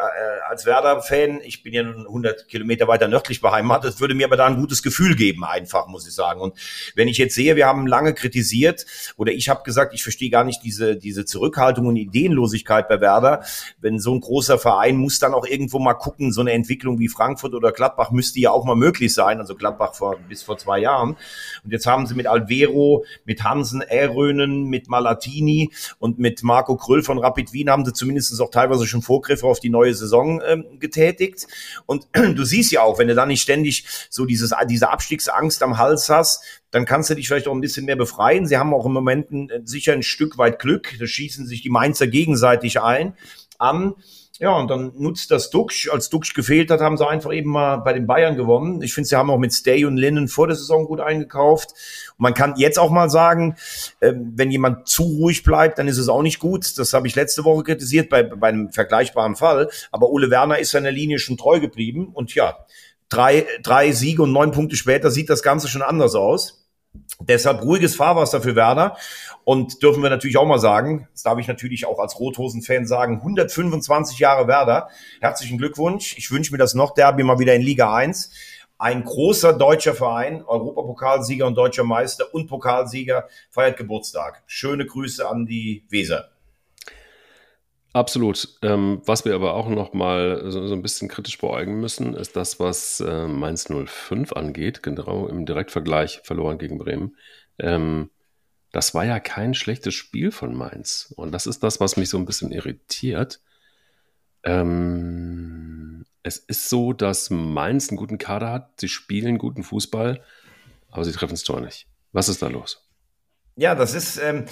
als Werder-Fan, ich bin ja 100 Kilometer weiter nördlich beheimatet, würde mir aber da ein gutes Gefühl geben, einfach, muss ich sagen. Und wenn ich jetzt sehe, wir haben lange kritisiert oder ich habe gesagt, ich verstehe gar nicht diese, diese Zurückhaltung und Ideenlosigkeit bei Werder. Wenn so ein großer Verein muss dann auch irgendwo mal gucken, so eine Entwicklung wie Frankfurt oder Gladbach müsste ja auch mal möglich sein. Also Gladbach vor, bis vor zwei Jahren. Und jetzt haben sie mit Alvero, mit Hansen, Erönen, mit Malatini und mit Marco Kröll von Rapid Wien haben sie zumindest auch teilweise schon Vorgriffe auf die neue Saison ähm, getätigt. Und du siehst ja auch, wenn du dann nicht ständig so dieses, diese Abstiegsangst am Hals hast, dann kannst du dich vielleicht auch ein bisschen mehr befreien. Sie haben auch im Moment ein, sicher ein Stück weit Glück. Da schießen sich die Mainzer gegenseitig ein an. Ja, und dann nutzt das Duxch. Als Duxch gefehlt hat, haben sie einfach eben mal bei den Bayern gewonnen. Ich finde, sie haben auch mit Stay und Linnen vor der Saison gut eingekauft. Und man kann jetzt auch mal sagen, ähm, wenn jemand zu ruhig bleibt, dann ist es auch nicht gut. Das habe ich letzte Woche kritisiert bei, bei einem vergleichbaren Fall. Aber Ole Werner ist seiner Linie schon treu geblieben. Und ja, drei, drei Siege und neun Punkte später sieht das Ganze schon anders aus. Deshalb ruhiges Fahrwasser für Werder. Und dürfen wir natürlich auch mal sagen, das darf ich natürlich auch als Rothosen-Fan sagen, 125 Jahre Werder. Herzlichen Glückwunsch. Ich wünsche mir das noch Derby mal wieder in Liga 1. Ein großer deutscher Verein, Europapokalsieger und deutscher Meister und Pokalsieger, feiert Geburtstag. Schöne Grüße an die Weser. Absolut. Ähm, was wir aber auch noch mal so, so, ein bisschen kritisch beäugen müssen, ist das, was äh, Mainz 05 angeht, genau im Direktvergleich verloren gegen Bremen. Ähm, das war ja kein schlechtes Spiel von Mainz. Und das ist das, was mich so ein bisschen irritiert. Ähm, es ist so, dass Mainz einen guten Kader hat, sie spielen guten Fußball, aber sie treffen das Tor nicht. Was ist da los? Ja, das ist, ähm,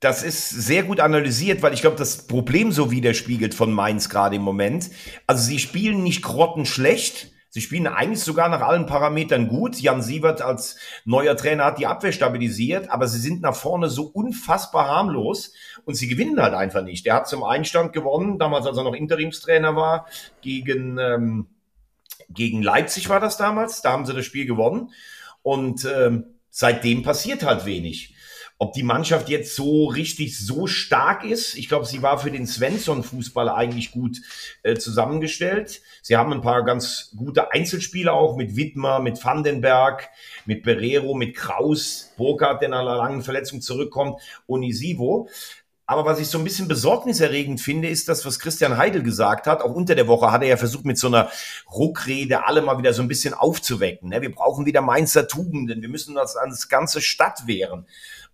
das ist sehr gut analysiert, weil ich glaube, das Problem so widerspiegelt von Mainz gerade im Moment. Also sie spielen nicht grottenschlecht. Sie spielen eigentlich sogar nach allen Parametern gut. Jan Sievert als neuer Trainer hat die Abwehr stabilisiert, aber sie sind nach vorne so unfassbar harmlos und sie gewinnen halt einfach nicht. Er hat zum Einstand gewonnen, damals als er noch Interimstrainer war, gegen, ähm, gegen Leipzig war das damals. Da haben sie das Spiel gewonnen und ähm, seitdem passiert halt wenig. Ob die Mannschaft jetzt so richtig so stark ist, ich glaube, sie war für den Svensson-Fußball eigentlich gut äh, zusammengestellt. Sie haben ein paar ganz gute Einzelspieler auch mit Wittmer, mit Vandenberg, mit Berero, mit Kraus, Burkhardt, der nach einer langen Verletzung zurückkommt, Onisivo. Aber was ich so ein bisschen besorgniserregend finde, ist das, was Christian Heidel gesagt hat. Auch unter der Woche hat er ja versucht, mit so einer Ruckrede alle mal wieder so ein bisschen aufzuwecken. Ne? Wir brauchen wieder Mainzer Tugenden. Wir müssen das ans ganze Stadt wehren.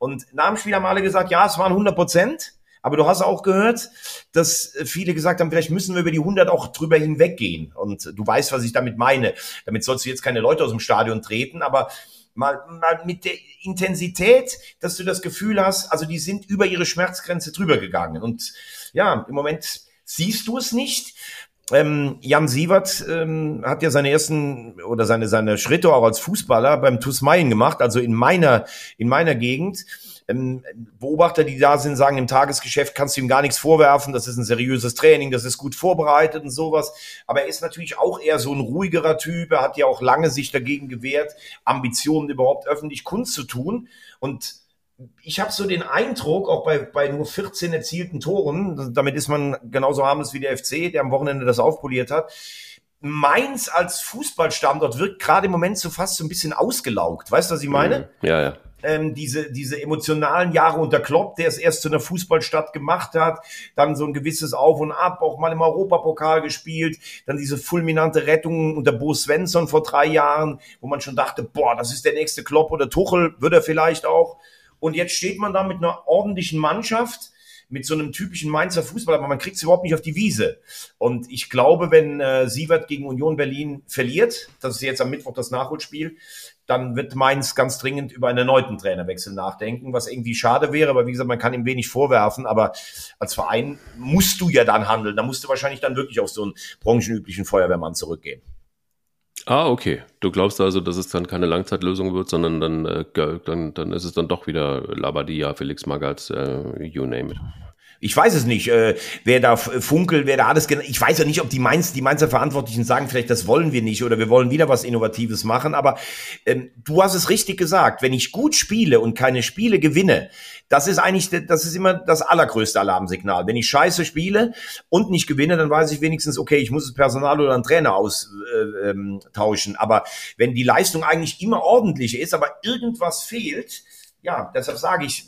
Und Spiel haben alle gesagt, ja, es waren 100 Prozent. Aber du hast auch gehört, dass viele gesagt haben, vielleicht müssen wir über die 100 auch drüber hinweggehen. Und du weißt, was ich damit meine. Damit sollst du jetzt keine Leute aus dem Stadion treten, aber mal, mal mit der Intensität, dass du das Gefühl hast, also die sind über ihre Schmerzgrenze drüber gegangen. Und ja, im Moment siehst du es nicht. Ähm, Jan Sievert ähm, hat ja seine ersten oder seine seine Schritte auch als Fußballer beim TuS Mayen gemacht, also in meiner in meiner Gegend. Ähm, Beobachter, die da sind, sagen, im Tagesgeschäft kannst du ihm gar nichts vorwerfen. Das ist ein seriöses Training, das ist gut vorbereitet und sowas. Aber er ist natürlich auch eher so ein ruhigerer Typ. Er hat ja auch lange sich dagegen gewehrt, Ambitionen überhaupt öffentlich kundzutun. Und ich habe so den Eindruck, auch bei, bei nur 14 erzielten Toren, damit ist man genauso harmlos wie der FC, der am Wochenende das aufpoliert hat, Mainz als Fußballstandort wirkt gerade im Moment so fast so ein bisschen ausgelaugt. Weißt du, was ich meine? Mhm. Ja, ja ähm, diese, diese emotionalen Jahre unter Klopp, der es erst zu einer Fußballstadt gemacht hat, dann so ein gewisses Auf und Ab, auch mal im Europapokal gespielt, dann diese fulminante Rettung unter Bo Svensson vor drei Jahren, wo man schon dachte, boah, das ist der nächste Klopp oder Tuchel, wird er vielleicht auch. Und jetzt steht man da mit einer ordentlichen Mannschaft, mit so einem typischen Mainzer Fußball, aber man kriegt es überhaupt nicht auf die Wiese. Und ich glaube, wenn äh, Sievert gegen Union Berlin verliert, das ist jetzt am Mittwoch das Nachholspiel, dann wird Mainz ganz dringend über einen erneuten Trainerwechsel nachdenken, was irgendwie schade wäre, aber wie gesagt, man kann ihm wenig vorwerfen, aber als Verein musst du ja dann handeln. Da musst du wahrscheinlich dann wirklich auf so einen branchenüblichen Feuerwehrmann zurückgehen. Ah, okay. Du glaubst also, dass es dann keine Langzeitlösung wird, sondern dann, äh, dann, dann ist es dann doch wieder Labadia, Felix Magath, äh, you name it. Ich weiß es nicht, äh, wer da funkelt, wer da alles, ich weiß ja nicht, ob die Mainz, die Mainzer Verantwortlichen sagen, vielleicht das wollen wir nicht oder wir wollen wieder was Innovatives machen, aber ähm, du hast es richtig gesagt, wenn ich gut spiele und keine Spiele gewinne, das ist eigentlich, das ist immer das allergrößte Alarmsignal. Wenn ich scheiße spiele und nicht gewinne, dann weiß ich wenigstens, okay, ich muss das Personal oder einen Trainer austauschen, äh, ähm, aber wenn die Leistung eigentlich immer ordentlich ist, aber irgendwas fehlt, ja, deshalb sage ich,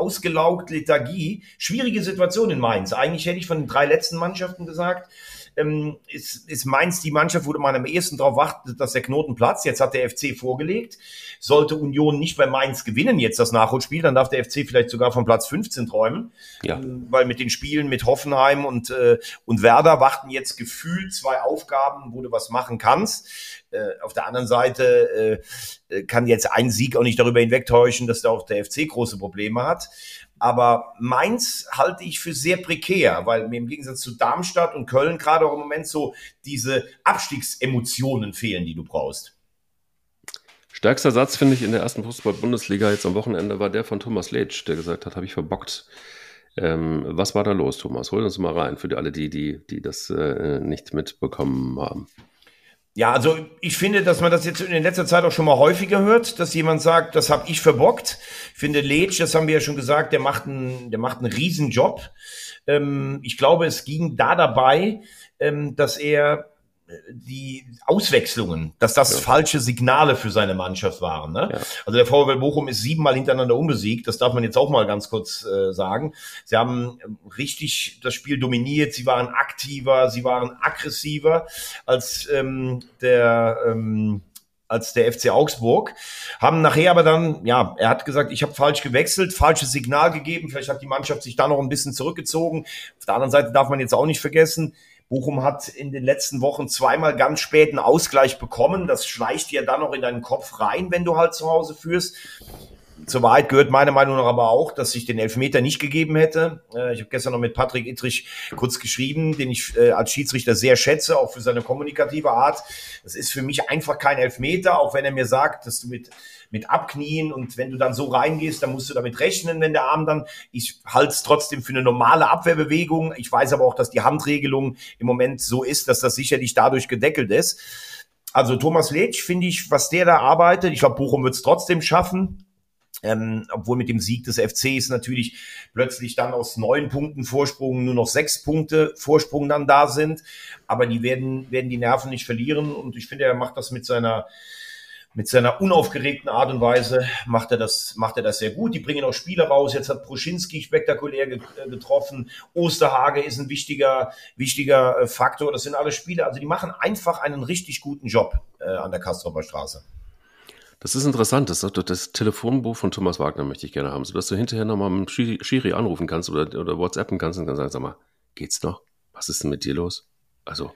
ausgelaugt, Lethargie. Schwierige Situation in Mainz. Eigentlich hätte ich von den drei letzten Mannschaften gesagt, ähm, ist, ist Mainz die Mannschaft, wo man am ehesten darauf wartet, dass der Knoten platzt. Jetzt hat der FC vorgelegt. Sollte Union nicht bei Mainz gewinnen, jetzt das Nachholspiel, dann darf der FC vielleicht sogar von Platz 15 träumen. Ja. Ähm, weil mit den Spielen mit Hoffenheim und, äh, und Werder warten jetzt gefühlt zwei Aufgaben, wo du was machen kannst. Äh, auf der anderen Seite äh, äh, kann jetzt ein Sieg auch nicht darüber hinwegtäuschen, dass da auch der FC große Probleme hat. Aber Mainz halte ich für sehr prekär, weil mir im Gegensatz zu Darmstadt und Köln gerade auch im Moment so diese Abstiegsemotionen fehlen, die du brauchst. Stärkster Satz, finde ich, in der ersten Fußball-Bundesliga jetzt am Wochenende war der von Thomas Letsch, der gesagt hat, habe ich verbockt. Ähm, was war da los, Thomas? Hol uns mal rein für alle die, die, die das äh, nicht mitbekommen haben. Ja, also ich finde, dass man das jetzt in letzter Zeit auch schon mal häufiger hört, dass jemand sagt, das habe ich verbockt. Ich finde, Leitch, das haben wir ja schon gesagt, der macht einen, der macht einen Riesenjob. Ähm, ich glaube, es ging da dabei, ähm, dass er die Auswechslungen, dass das ja. falsche Signale für seine Mannschaft waren. Ne? Ja. Also der VfL Bochum ist siebenmal hintereinander unbesiegt, das darf man jetzt auch mal ganz kurz äh, sagen. Sie haben ähm, richtig das Spiel dominiert, sie waren aktiver, sie waren aggressiver als ähm, der ähm, als der FC Augsburg, haben nachher aber dann, ja, er hat gesagt, ich habe falsch gewechselt, falsches Signal gegeben, vielleicht hat die Mannschaft sich da noch ein bisschen zurückgezogen. Auf der anderen Seite darf man jetzt auch nicht vergessen, Bochum hat in den letzten Wochen zweimal ganz spät einen Ausgleich bekommen. Das schleicht dir dann noch in deinen Kopf rein, wenn du halt zu Hause führst. Zur Wahrheit gehört meiner Meinung nach aber auch, dass ich den Elfmeter nicht gegeben hätte. Äh, ich habe gestern noch mit Patrick Ittrich kurz geschrieben, den ich äh, als Schiedsrichter sehr schätze, auch für seine kommunikative Art. Das ist für mich einfach kein Elfmeter, auch wenn er mir sagt, dass du mit mit Abknien und wenn du dann so reingehst, dann musst du damit rechnen, wenn der Arm dann, ich halte es trotzdem für eine normale Abwehrbewegung. Ich weiß aber auch, dass die Handregelung im Moment so ist, dass das sicherlich dadurch gedeckelt ist. Also Thomas Letsch finde ich, was der da arbeitet, ich glaube, Bochum wird es trotzdem schaffen. Ähm, obwohl mit dem Sieg des FCs natürlich plötzlich dann aus neun Punkten Vorsprung nur noch sechs Punkte Vorsprung dann da sind. Aber die werden, werden die Nerven nicht verlieren. Und ich finde, er macht das mit seiner, mit seiner unaufgeregten Art und Weise macht er das, macht er das sehr gut. Die bringen auch Spiele raus. Jetzt hat Proschinski spektakulär äh, getroffen. Osterhage ist ein wichtiger, wichtiger äh, Faktor. Das sind alle Spiele. Also die machen einfach einen richtig guten Job äh, an der Kastropper Straße. Das ist interessant. Das, das Telefonbuch von Thomas Wagner möchte ich gerne haben, sodass du hinterher nochmal mit Schiri anrufen kannst oder, oder WhatsAppen kannst und dann sagst, sag mal, geht's noch? Was ist denn mit dir los? Also,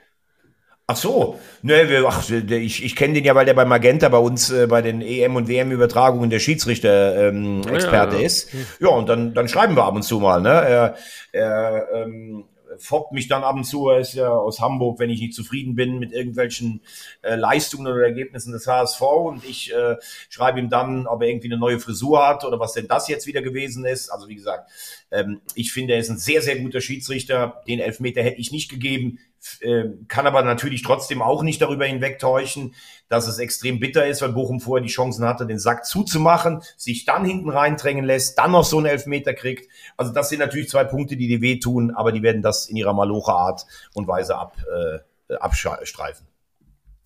Ach so, ne, wir, ach, ich, ich kenne den ja, weil der bei Magenta bei uns äh, bei den EM- und WM-Übertragungen der Schiedsrichter-Experte ähm, ja, ist. Ja, und dann, dann schreiben wir ab und zu mal. Ne? Er, er ähm, foppt mich dann ab und zu, er ist ja aus Hamburg, wenn ich nicht zufrieden bin mit irgendwelchen äh, Leistungen oder Ergebnissen des HSV und ich äh, schreibe ihm dann, ob er irgendwie eine neue Frisur hat oder was denn das jetzt wieder gewesen ist. Also wie gesagt, ähm, ich finde, er ist ein sehr, sehr guter Schiedsrichter. Den Elfmeter hätte ich nicht gegeben äh, kann aber natürlich trotzdem auch nicht darüber hinwegtäuschen, dass es extrem bitter ist, weil Bochum vorher die Chancen hatte, den Sack zuzumachen, sich dann hinten reindrängen lässt, dann noch so einen Elfmeter kriegt. Also das sind natürlich zwei Punkte, die dir wehtun, aber die werden das in ihrer Maloche Art und Weise ab, äh, abstreifen.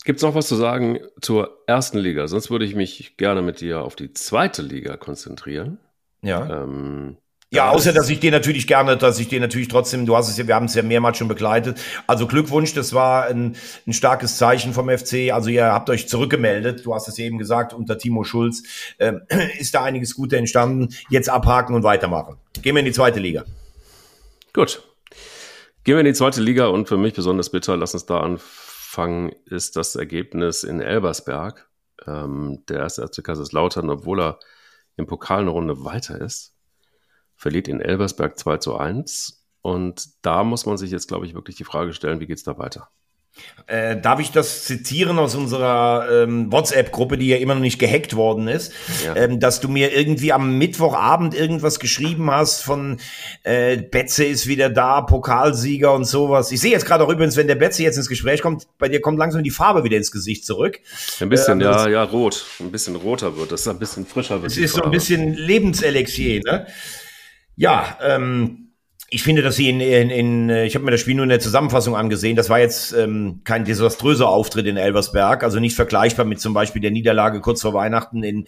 Gibt es noch was zu sagen zur ersten Liga? Sonst würde ich mich gerne mit dir auf die zweite Liga konzentrieren. Ja. Ähm, ja, außer dass ich dir natürlich gerne, dass ich dir natürlich trotzdem, du hast es ja, wir haben es ja mehrmals schon begleitet. Also Glückwunsch, das war ein, ein starkes Zeichen vom FC. Also ihr habt euch zurückgemeldet, du hast es eben gesagt, unter Timo Schulz ähm, ist da einiges Gute entstanden. Jetzt abhaken und weitermachen. Gehen wir in die zweite Liga. Gut. Gehen wir in die zweite Liga und für mich besonders bitter, lass uns da anfangen, ist das Ergebnis in Elbersberg. Ähm, der erste FC Kaiserslautern, obwohl er im Pokal eine Runde weiter ist verliert in Elbersberg 2 zu 1. Und da muss man sich jetzt, glaube ich, wirklich die Frage stellen, wie geht es da weiter? Äh, darf ich das zitieren aus unserer ähm, WhatsApp-Gruppe, die ja immer noch nicht gehackt worden ist, ja. ähm, dass du mir irgendwie am Mittwochabend irgendwas geschrieben hast von äh, Betze ist wieder da, Pokalsieger und sowas. Ich sehe jetzt gerade auch übrigens, wenn der Betze jetzt ins Gespräch kommt, bei dir kommt langsam die Farbe wieder ins Gesicht zurück. Ein bisschen, äh, ja, ja, rot. Ein bisschen roter wird, das ist ein bisschen frischer wird. Es ist Farbe. so ein bisschen Lebenselixier, ne? Ja, ähm, ich finde, dass sie in, in, in ich habe mir das Spiel nur in der Zusammenfassung angesehen. Das war jetzt ähm, kein desaströser Auftritt in Elversberg, also nicht vergleichbar mit zum Beispiel der Niederlage kurz vor Weihnachten in,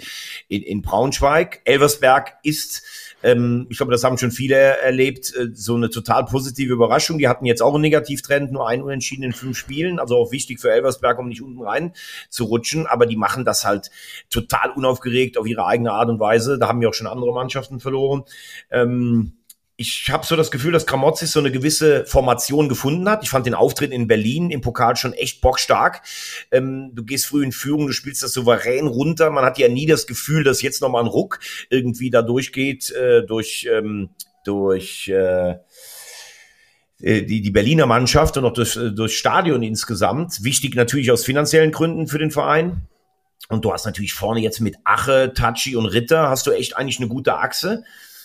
in, in Braunschweig. Elversberg ist ähm, ich glaube, das haben schon viele erlebt, äh, so eine total positive Überraschung. Die hatten jetzt auch einen Negativtrend, nur ein Unentschieden in fünf Spielen, also auch wichtig für Elversberg, um nicht unten rein zu rutschen, aber die machen das halt total unaufgeregt auf ihre eigene Art und Weise. Da haben ja auch schon andere Mannschaften verloren. Ähm, ich habe so das Gefühl, dass Kramotzis so eine gewisse Formation gefunden hat. Ich fand den Auftritt in Berlin im Pokal schon echt bockstark. Ähm, du gehst früh in Führung, du spielst das souverän runter. Man hat ja nie das Gefühl, dass jetzt nochmal ein Ruck irgendwie da durchgeht, äh, durch, ähm, durch äh, äh die, die Berliner Mannschaft und auch durch, äh, durch Stadion insgesamt. Wichtig natürlich aus finanziellen Gründen für den Verein. Und du hast natürlich vorne jetzt mit Ache, Tachi und Ritter hast du echt eigentlich eine gute Achse.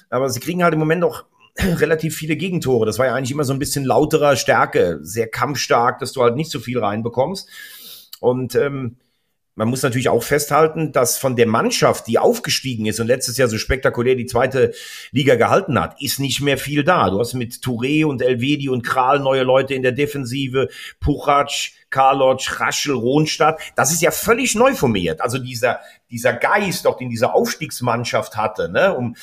Aber sie kriegen halt im Moment auch relativ viele Gegentore. Das war ja eigentlich immer so ein bisschen lauterer Stärke, sehr kampfstark, dass du halt nicht so viel reinbekommst. Und ähm, man muss natürlich auch festhalten, dass von der Mannschaft, die aufgestiegen ist und letztes Jahr so spektakulär die zweite Liga gehalten hat, ist nicht mehr viel da. Du hast mit Touré und Elvedi und Kral neue Leute in der Defensive, Puchac, Karloc, Raschel, Ronstadt. Das ist ja völlig neu formiert. Also dieser, dieser Geist, auch den diese Aufstiegsmannschaft hatte, ne, um,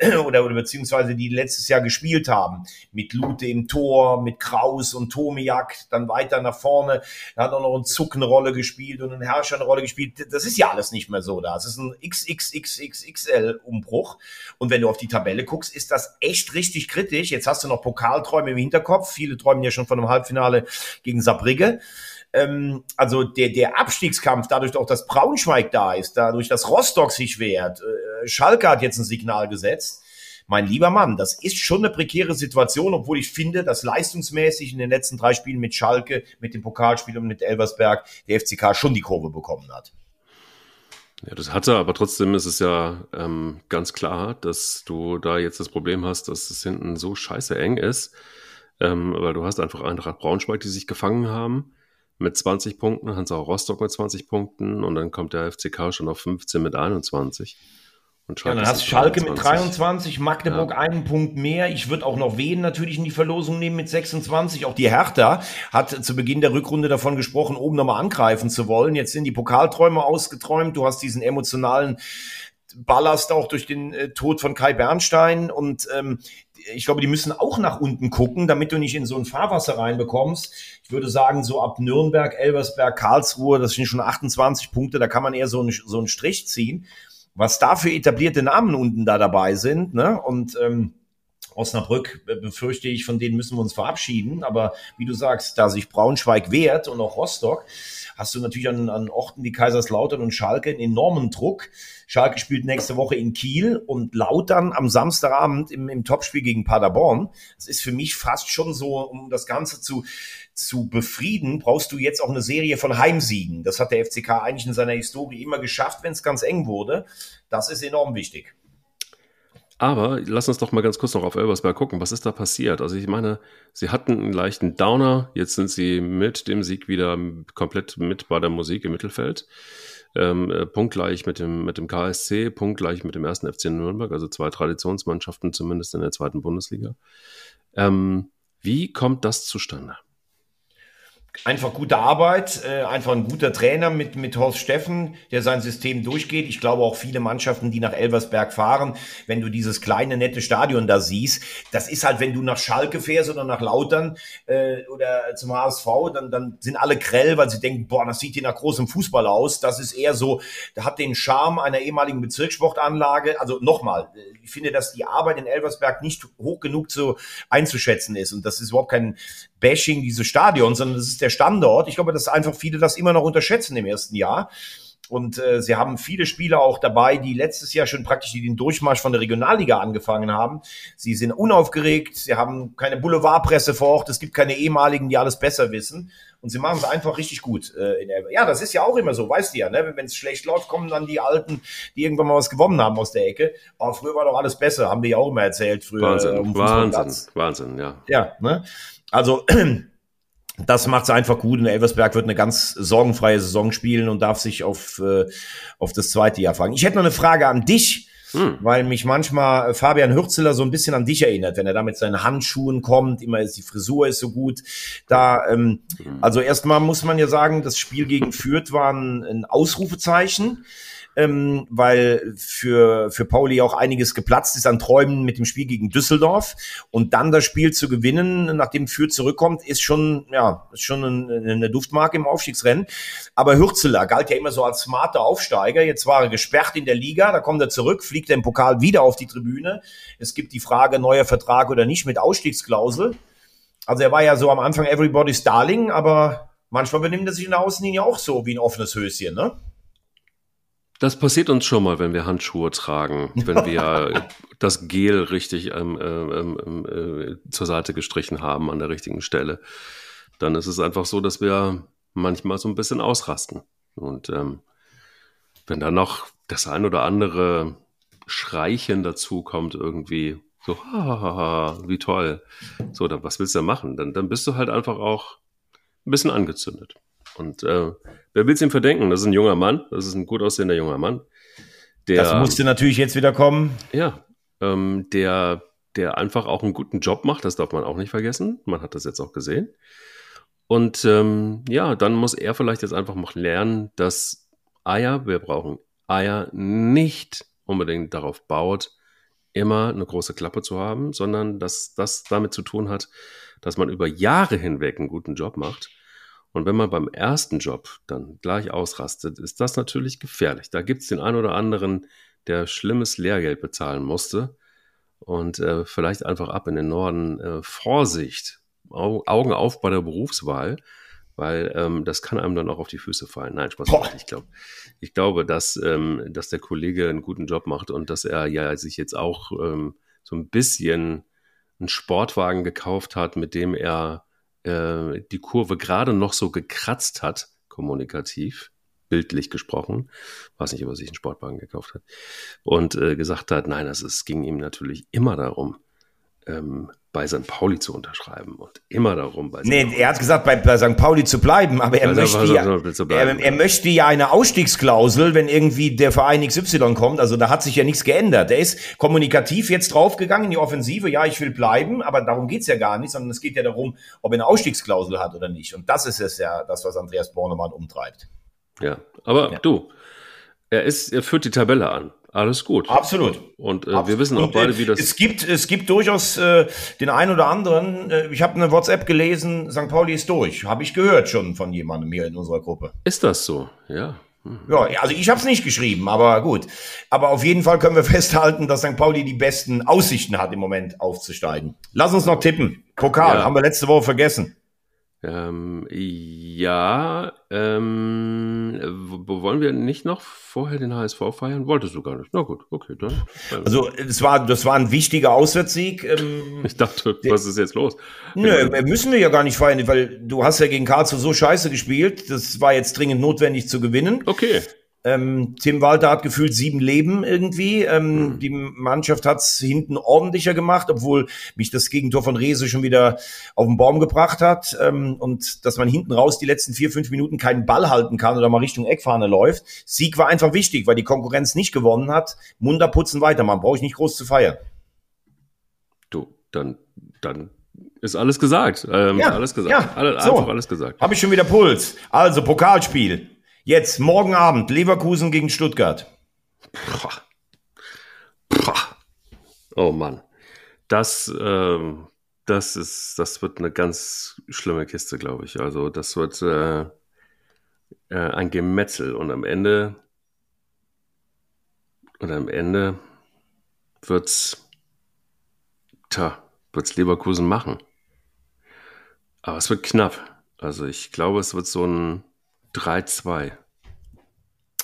oder, oder beziehungsweise die letztes Jahr gespielt haben, mit Lute im Tor, mit Kraus und Tomiak, dann weiter nach vorne, da hat auch noch ein Zuck eine Rolle gespielt und ein Herrscher eine Rolle gespielt. Das ist ja alles nicht mehr so da. Es ist ein XXXXXL-Umbruch. Und wenn du auf die Tabelle guckst, ist das echt richtig kritisch. Jetzt hast du noch Pokalträume im Hinterkopf. Viele träumen ja schon von einem Halbfinale gegen Saarbrücke ähm, also der, der Abstiegskampf, dadurch auch, dass Braunschweig da ist, dadurch, dass Rostock sich wehrt, äh, Schalke hat jetzt ein Signal gesetzt. Mein lieber Mann, das ist schon eine prekäre Situation, obwohl ich finde, dass leistungsmäßig in den letzten drei Spielen mit Schalke, mit dem Pokalspiel und mit Elversberg der FCK schon die Kurve bekommen hat. Ja, das hatte, aber trotzdem ist es ja ähm, ganz klar, dass du da jetzt das Problem hast, dass es hinten so scheiße eng ist, ähm, weil du hast einfach Eintracht Braunschweig, die sich gefangen haben mit 20 Punkten, Hansa Rostock mit 20 Punkten und dann kommt der FCK schon auf 15 mit 21. Und Schalke ja, dann hast Schalke 23. mit 23, Magdeburg ja. einen Punkt mehr. Ich würde auch noch Wien natürlich in die Verlosung nehmen mit 26. Auch die Hertha hat zu Beginn der Rückrunde davon gesprochen, oben nochmal angreifen zu wollen. Jetzt sind die Pokalträume ausgeträumt. Du hast diesen emotionalen Ballast auch durch den äh, Tod von Kai Bernstein und ähm, ich glaube, die müssen auch nach unten gucken, damit du nicht in so ein Fahrwasser reinbekommst. Ich würde sagen, so ab Nürnberg, Elversberg, Karlsruhe, das sind schon 28 Punkte, da kann man eher so einen, so einen Strich ziehen. Was da für etablierte Namen unten da dabei sind, ne? Und ähm, Osnabrück befürchte ich, von denen müssen wir uns verabschieden. Aber wie du sagst, da sich Braunschweig wehrt und auch Rostock, hast du natürlich an, an Orten wie Kaiserslautern und Schalke einen enormen Druck. Schalke spielt nächste Woche in Kiel und Lautern am Samstagabend im, im Topspiel gegen Paderborn. Das ist für mich fast schon so, um das Ganze zu, zu befrieden, brauchst du jetzt auch eine Serie von Heimsiegen. Das hat der FCK eigentlich in seiner Historie immer geschafft, wenn es ganz eng wurde. Das ist enorm wichtig. Aber lass uns doch mal ganz kurz noch auf Elversberg gucken. Was ist da passiert? Also ich meine, sie hatten einen leichten Downer. Jetzt sind sie mit dem Sieg wieder komplett mit bei der Musik im Mittelfeld. Ähm, äh, punktgleich mit dem, mit dem KSC, punktgleich mit dem ersten FC Nürnberg, also zwei Traditionsmannschaften zumindest in der zweiten Bundesliga. Ähm, wie kommt das zustande? Einfach gute Arbeit, äh, einfach ein guter Trainer mit, mit Horst Steffen, der sein System durchgeht. Ich glaube auch viele Mannschaften, die nach Elversberg fahren, wenn du dieses kleine, nette Stadion da siehst, das ist halt, wenn du nach Schalke fährst oder nach Lautern äh, oder zum HSV, dann, dann sind alle grell, weil sie denken, boah, das sieht hier nach großem Fußball aus. Das ist eher so, da hat den Charme einer ehemaligen Bezirkssportanlage. Also nochmal, ich finde, dass die Arbeit in Elversberg nicht hoch genug zu einzuschätzen ist. Und das ist überhaupt kein Bashing dieses Stadions, sondern das ist der Standort. Ich glaube, dass einfach viele das immer noch unterschätzen im ersten Jahr. Und äh, sie haben viele Spieler auch dabei, die letztes Jahr schon praktisch den Durchmarsch von der Regionalliga angefangen haben. Sie sind unaufgeregt, sie haben keine Boulevardpresse vor Ort, es gibt keine ehemaligen, die alles besser wissen. Und sie machen es einfach richtig gut. Äh, in der, ja, das ist ja auch immer so, weißt du ja, ne? wenn es schlecht läuft, kommen dann die Alten, die irgendwann mal was gewonnen haben aus der Ecke. Aber früher war doch alles besser, haben wir ja auch immer erzählt. Früher, Wahnsinn, äh, um Wahnsinn, Wahnsinn, ja. Ja, ne? Also das macht es einfach gut und Elversberg wird eine ganz sorgenfreie Saison spielen und darf sich auf, äh, auf das zweite Jahr fragen. Ich hätte noch eine Frage an dich, hm. weil mich manchmal Fabian Hürzeler so ein bisschen an dich erinnert, wenn er da mit seinen Handschuhen kommt, immer ist die Frisur ist so gut. Da, ähm, hm. also erstmal muss man ja sagen, das Spiel gegen Fürth war ein, ein Ausrufezeichen ähm, weil für, für Pauli auch einiges geplatzt ist an Träumen mit dem Spiel gegen Düsseldorf. Und dann das Spiel zu gewinnen, nachdem Fürth zurückkommt, ist schon, ja, ist schon eine, eine Duftmarke im Aufstiegsrennen. Aber Hürzeler galt ja immer so als smarter Aufsteiger. Jetzt war er gesperrt in der Liga, da kommt er zurück, fliegt er im Pokal wieder auf die Tribüne. Es gibt die Frage, neuer Vertrag oder nicht mit Ausstiegsklausel. Also er war ja so am Anfang Everybody's Darling, aber manchmal benimmt er sich in der Außenlinie auch so wie ein offenes Höschen, ne? Das passiert uns schon mal, wenn wir Handschuhe tragen, wenn wir das Gel richtig ähm, ähm, ähm, äh, zur Seite gestrichen haben an der richtigen Stelle. Dann ist es einfach so, dass wir manchmal so ein bisschen ausrasten. Und ähm, wenn dann noch das ein oder andere Schreichen dazu kommt, irgendwie so, hahaha, wie toll. So, dann was willst du machen? Dann, dann bist du halt einfach auch ein bisschen angezündet. Und äh, wer will es ihm verdenken? Das ist ein junger Mann, das ist ein gut aussehender junger Mann. Der, das musste natürlich jetzt wieder kommen. Ja, ähm, der, der einfach auch einen guten Job macht, das darf man auch nicht vergessen. Man hat das jetzt auch gesehen. Und ähm, ja, dann muss er vielleicht jetzt einfach mal lernen, dass Eier, wir brauchen Eier, nicht unbedingt darauf baut, immer eine große Klappe zu haben, sondern dass das damit zu tun hat, dass man über Jahre hinweg einen guten Job macht und wenn man beim ersten Job dann gleich ausrastet, ist das natürlich gefährlich. Da gibt es den einen oder anderen, der schlimmes Lehrgeld bezahlen musste. Und äh, vielleicht einfach ab in den Norden. Äh, Vorsicht, Au Augen auf bei der Berufswahl, weil ähm, das kann einem dann auch auf die Füße fallen. Nein, Spaß. Boah. Ich glaube, ich glaube, dass, ähm, dass der Kollege einen guten Job macht und dass er ja sich jetzt auch ähm, so ein bisschen einen Sportwagen gekauft hat, mit dem er äh, die Kurve gerade noch so gekratzt hat, kommunikativ, bildlich gesprochen, weiß nicht, ob er sich einen Sportwagen gekauft hat, und äh, gesagt hat, nein, ist, ging ihm natürlich immer darum, ähm, bei St. Pauli zu unterschreiben und immer darum bei St. Nee, Pauli er hat gesagt, bei, bei St. Pauli zu bleiben, aber er möchte, ja, bleiben, er, er, möchte ja eine Ausstiegsklausel, wenn irgendwie der Verein XY kommt. Also da hat sich ja nichts geändert. Er ist kommunikativ jetzt draufgegangen in die Offensive. Ja, ich will bleiben, aber darum geht's ja gar nicht, sondern es geht ja darum, ob er eine Ausstiegsklausel hat oder nicht. Und das ist es ja, das, was Andreas Bornemann umtreibt. Ja, aber ja. du, er ist, er führt die Tabelle an. Alles gut. Absolut. Und äh, Absolut. wir wissen auch beide, wie das. Es gibt, es gibt durchaus äh, den einen oder anderen. Äh, ich habe eine WhatsApp gelesen, St. Pauli ist durch. Habe ich gehört schon von jemandem hier in unserer Gruppe. Ist das so? Ja. Hm. Ja, also ich habe es nicht geschrieben, aber gut. Aber auf jeden Fall können wir festhalten, dass St. Pauli die besten Aussichten hat im Moment aufzusteigen. Lass uns noch tippen. Pokal ja. haben wir letzte Woche vergessen. Ähm, ja, ähm, wollen wir nicht noch vorher den HSV feiern? Wolltest du gar nicht. Na gut, okay, dann. Also es war, das war ein wichtiger Auswärtssieg. Ähm, ich dachte, was ist jetzt los? Nö, müssen wir ja gar nicht feiern, weil du hast ja gegen Karlsruhe so scheiße gespielt. Das war jetzt dringend notwendig zu gewinnen. Okay. Ähm, Tim Walter hat gefühlt sieben Leben irgendwie. Ähm, mhm. Die Mannschaft hat es hinten ordentlicher gemacht, obwohl mich das Gegentor von Rese schon wieder auf den Baum gebracht hat. Ähm, und dass man hinten raus die letzten vier, fünf Minuten keinen Ball halten kann oder mal Richtung Eckfahne läuft. Sieg war einfach wichtig, weil die Konkurrenz nicht gewonnen hat. Munter putzen weiter, man braucht nicht groß zu feiern. Du, dann, dann ist alles gesagt. Ähm, ja, alles gesagt. Ja, Alle, so. Einfach alles gesagt. Habe ich schon wieder Puls. Also, Pokalspiel. Jetzt, morgen Abend, Leverkusen gegen Stuttgart. Puh. Puh. Oh Mann. Das, ähm, das ist, das wird eine ganz schlimme Kiste, glaube ich. Also, das wird äh, äh, ein Gemetzel und am Ende und am Ende wird's, tja, wird's Leverkusen machen. Aber es wird knapp. Also ich glaube, es wird so ein 3-2.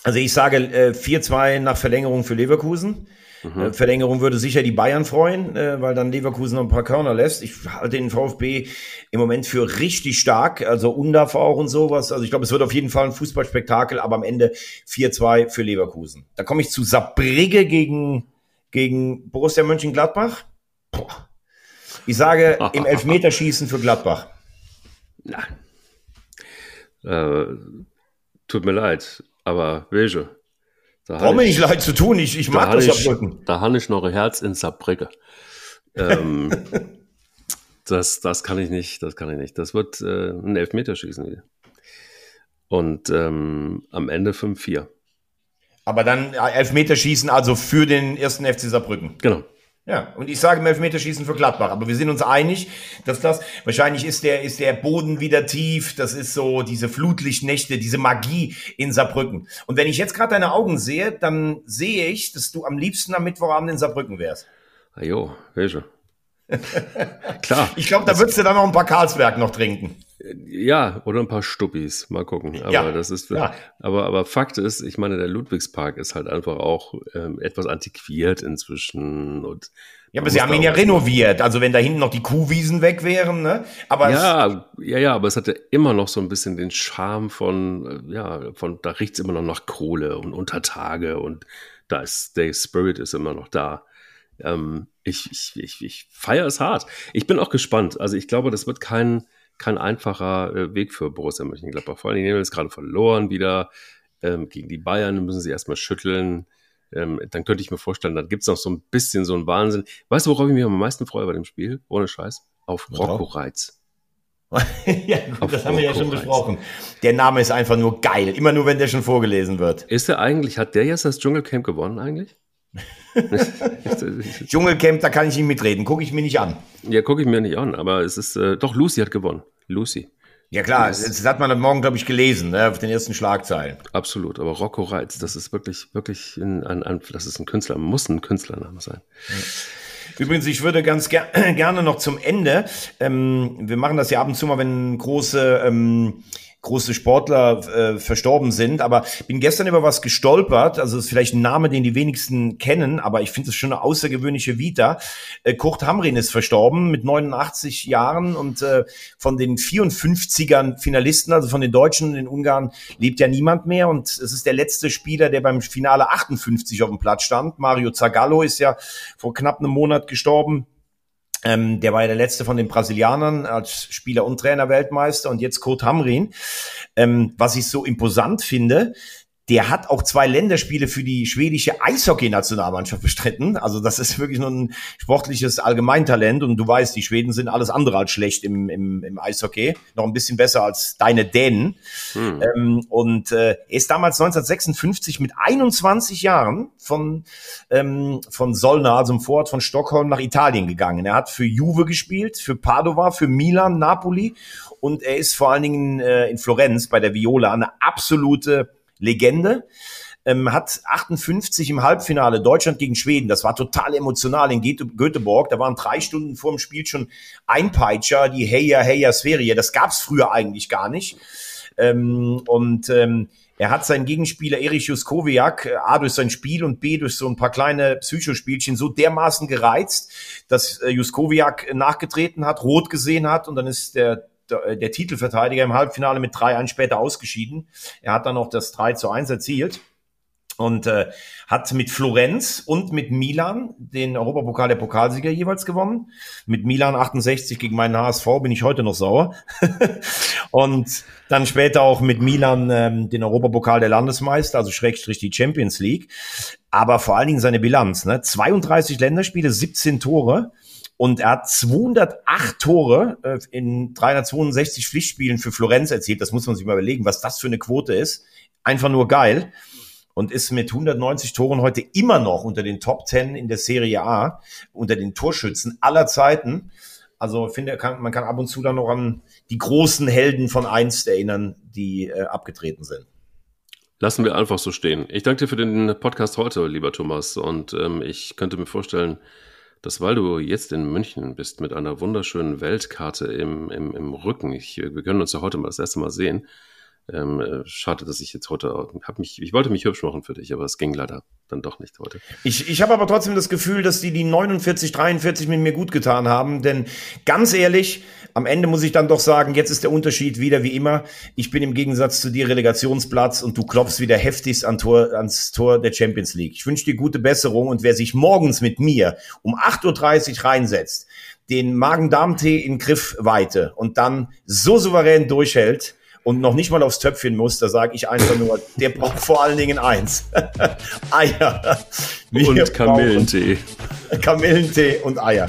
Also ich sage äh, 4-2 nach Verlängerung für Leverkusen. Mhm. Äh, Verlängerung würde sicher die Bayern freuen, äh, weil dann Leverkusen noch ein paar Körner lässt. Ich halte den VfB im Moment für richtig stark, also Undaf auch und sowas. Also ich glaube, es wird auf jeden Fall ein Fußballspektakel, aber am Ende 4-2 für Leverkusen. Da komme ich zu Sabrigge gegen, gegen Borussia Mönchengladbach. Ich sage im Elfmeterschießen für Gladbach. Nein. Äh, tut mir leid, aber welche? Braucht mir nicht leid zu tun, ich, ich mag das Saarbrücken. Da habe ich noch ein Herz in Saarbrücke. Ähm, das, das kann ich nicht, das kann ich nicht. Das wird äh, ein Elfmeterschießen. Und ähm, am Ende 5-4. Aber dann Elfmeterschießen also für den ersten FC Saarbrücken. Genau. Ja, und ich sage im Elfmeterschießen für Gladbach. Aber wir sind uns einig, dass das, wahrscheinlich ist der, ist der Boden wieder tief. Das ist so diese Flutlichtnächte, diese Magie in Saarbrücken. Und wenn ich jetzt gerade deine Augen sehe, dann sehe ich, dass du am liebsten am Mittwochabend in Saarbrücken wärst. Ajo, welche? Klar. Ich glaube, da würdest du dann noch ein paar Karlsberg noch trinken. Ja, oder ein paar Stuppis, mal gucken. Aber ja, das ist, ja. aber, aber Fakt ist, ich meine, der Ludwigspark ist halt einfach auch ähm, etwas antiquiert inzwischen und ja, aber sie haben ihn ja renoviert. Also wenn da hinten noch die Kuhwiesen weg wären, ne? Aber ja, ja, ja, aber es hatte immer noch so ein bisschen den Charme von, äh, ja, von da riecht's immer noch nach Kohle und Untertage und da ist der Spirit ist immer noch da. Ähm, ich, ich, ich, ich feiere es hart. Ich bin auch gespannt. Also ich glaube, das wird kein kein einfacher äh, Weg für Borussia Mönchengladbach. Vor allem, die nehmen jetzt gerade verloren wieder ähm, gegen die Bayern, müssen sie erstmal schütteln. Ähm, dann könnte ich mir vorstellen, dann gibt es noch so ein bisschen so einen Wahnsinn. Weißt du, worauf ich mich am meisten freue bei dem Spiel? Ohne Scheiß. Auf Rocco Reitz. ja, gut, das haben wir ja schon besprochen. Der Name ist einfach nur geil. Immer nur, wenn der schon vorgelesen wird. Ist er eigentlich, hat der jetzt das Dschungelcamp gewonnen eigentlich? Dschungelcamp, da kann ich nicht mitreden. Gucke ich mir nicht an. Ja, gucke ich mir nicht an. Aber es ist, äh, doch, Lucy hat gewonnen. Lucy. Ja klar, das, das hat man am Morgen, glaube ich, gelesen, ne, auf den ersten Schlagzeilen. Absolut, aber Rocco Reitz, das ist wirklich, wirklich ein, ein, ein das ist ein Künstler, muss ein Künstlername sein. Übrigens, ich würde ganz ger gerne noch zum Ende, ähm, wir machen das ja ab und zu mal, wenn große ähm, große Sportler äh, verstorben sind. Aber bin gestern über was gestolpert. Also ist vielleicht ein Name, den die wenigsten kennen, aber ich finde es schon eine außergewöhnliche Vita. Äh, Kurt Hamrin ist verstorben mit 89 Jahren und äh, von den 54ern Finalisten, also von den Deutschen in Ungarn, lebt ja niemand mehr. Und es ist der letzte Spieler, der beim Finale 58 auf dem Platz stand. Mario Zagallo ist ja vor knapp einem Monat gestorben. Ähm, der war ja der letzte von den Brasilianern als Spieler und Trainer Weltmeister und jetzt Kurt Hamrin. Ähm, was ich so imposant finde, der hat auch zwei Länderspiele für die schwedische Eishockey-Nationalmannschaft bestritten. Also das ist wirklich nur ein sportliches Allgemeintalent. Und du weißt, die Schweden sind alles andere als schlecht im, im, im Eishockey. Noch ein bisschen besser als deine Dänen. Hm. Ähm, und äh, er ist damals 1956 mit 21 Jahren von, ähm, von Solna, also im Vorort von Stockholm, nach Italien gegangen. Er hat für Juve gespielt, für Padova, für Milan, Napoli. Und er ist vor allen Dingen äh, in Florenz bei der Viola eine absolute Legende. Ähm, hat 58 im Halbfinale Deutschland gegen Schweden. Das war total emotional in Göteborg. Da waren drei Stunden vor dem Spiel schon ein Peitscher, die Heya Heya Sverige. Das gab's früher eigentlich gar nicht. Ähm, und ähm, er hat seinen Gegenspieler Erich Juskowiak äh, A durch sein Spiel und B durch so ein paar kleine Psychospielchen so dermaßen gereizt, dass äh, Juskowiak nachgetreten hat, rot gesehen hat und dann ist der der, der Titelverteidiger im Halbfinale mit 3-1 später ausgeschieden. Er hat dann noch das 3 zu 1 erzielt und äh, hat mit Florenz und mit Milan den Europapokal der Pokalsieger jeweils gewonnen. Mit Milan 68 gegen meinen HSV bin ich heute noch sauer. und dann später auch mit Milan ähm, den Europapokal der Landesmeister, also Schrägstrich die Champions League. Aber vor allen Dingen seine Bilanz, ne? 32 Länderspiele, 17 Tore Und er hat 208 Tore äh, in 362 Pflichtspielen für Florenz erzielt. Das muss man sich mal überlegen, was das für eine Quote ist. Einfach nur geil. Und ist mit 190 Toren heute immer noch unter den Top 10 in der Serie A, unter den Torschützen aller Zeiten. Also finde, man kann ab und zu dann noch an die großen Helden von einst erinnern, die äh, abgetreten sind. Lassen wir einfach so stehen. Ich danke dir für den Podcast heute, lieber Thomas. Und ähm, ich könnte mir vorstellen, dass weil du jetzt in München bist mit einer wunderschönen Weltkarte im, im, im Rücken, ich, wir können uns ja heute mal das erste Mal sehen, ähm, äh, schade, dass ich jetzt heute hab mich, ich wollte mich hübsch machen für dich, aber es ging leider dann doch nicht heute. Ich, ich habe aber trotzdem das Gefühl, dass die die 49, 43 mit mir gut getan haben, denn ganz ehrlich, am Ende muss ich dann doch sagen, jetzt ist der Unterschied wieder wie immer. Ich bin im Gegensatz zu dir Relegationsplatz und du klopfst wieder heftigst an Tor, ans Tor der Champions League. Ich wünsche dir gute Besserung und wer sich morgens mit mir um 8.30 Uhr reinsetzt, den Magen-Darm-Tee in Griffweite und dann so souverän durchhält, und noch nicht mal aufs Töpfchen muss, da sage ich einfach nur, der braucht vor allen Dingen eins. Eier. Wir und Kamillentee. Kamillentee und Eier.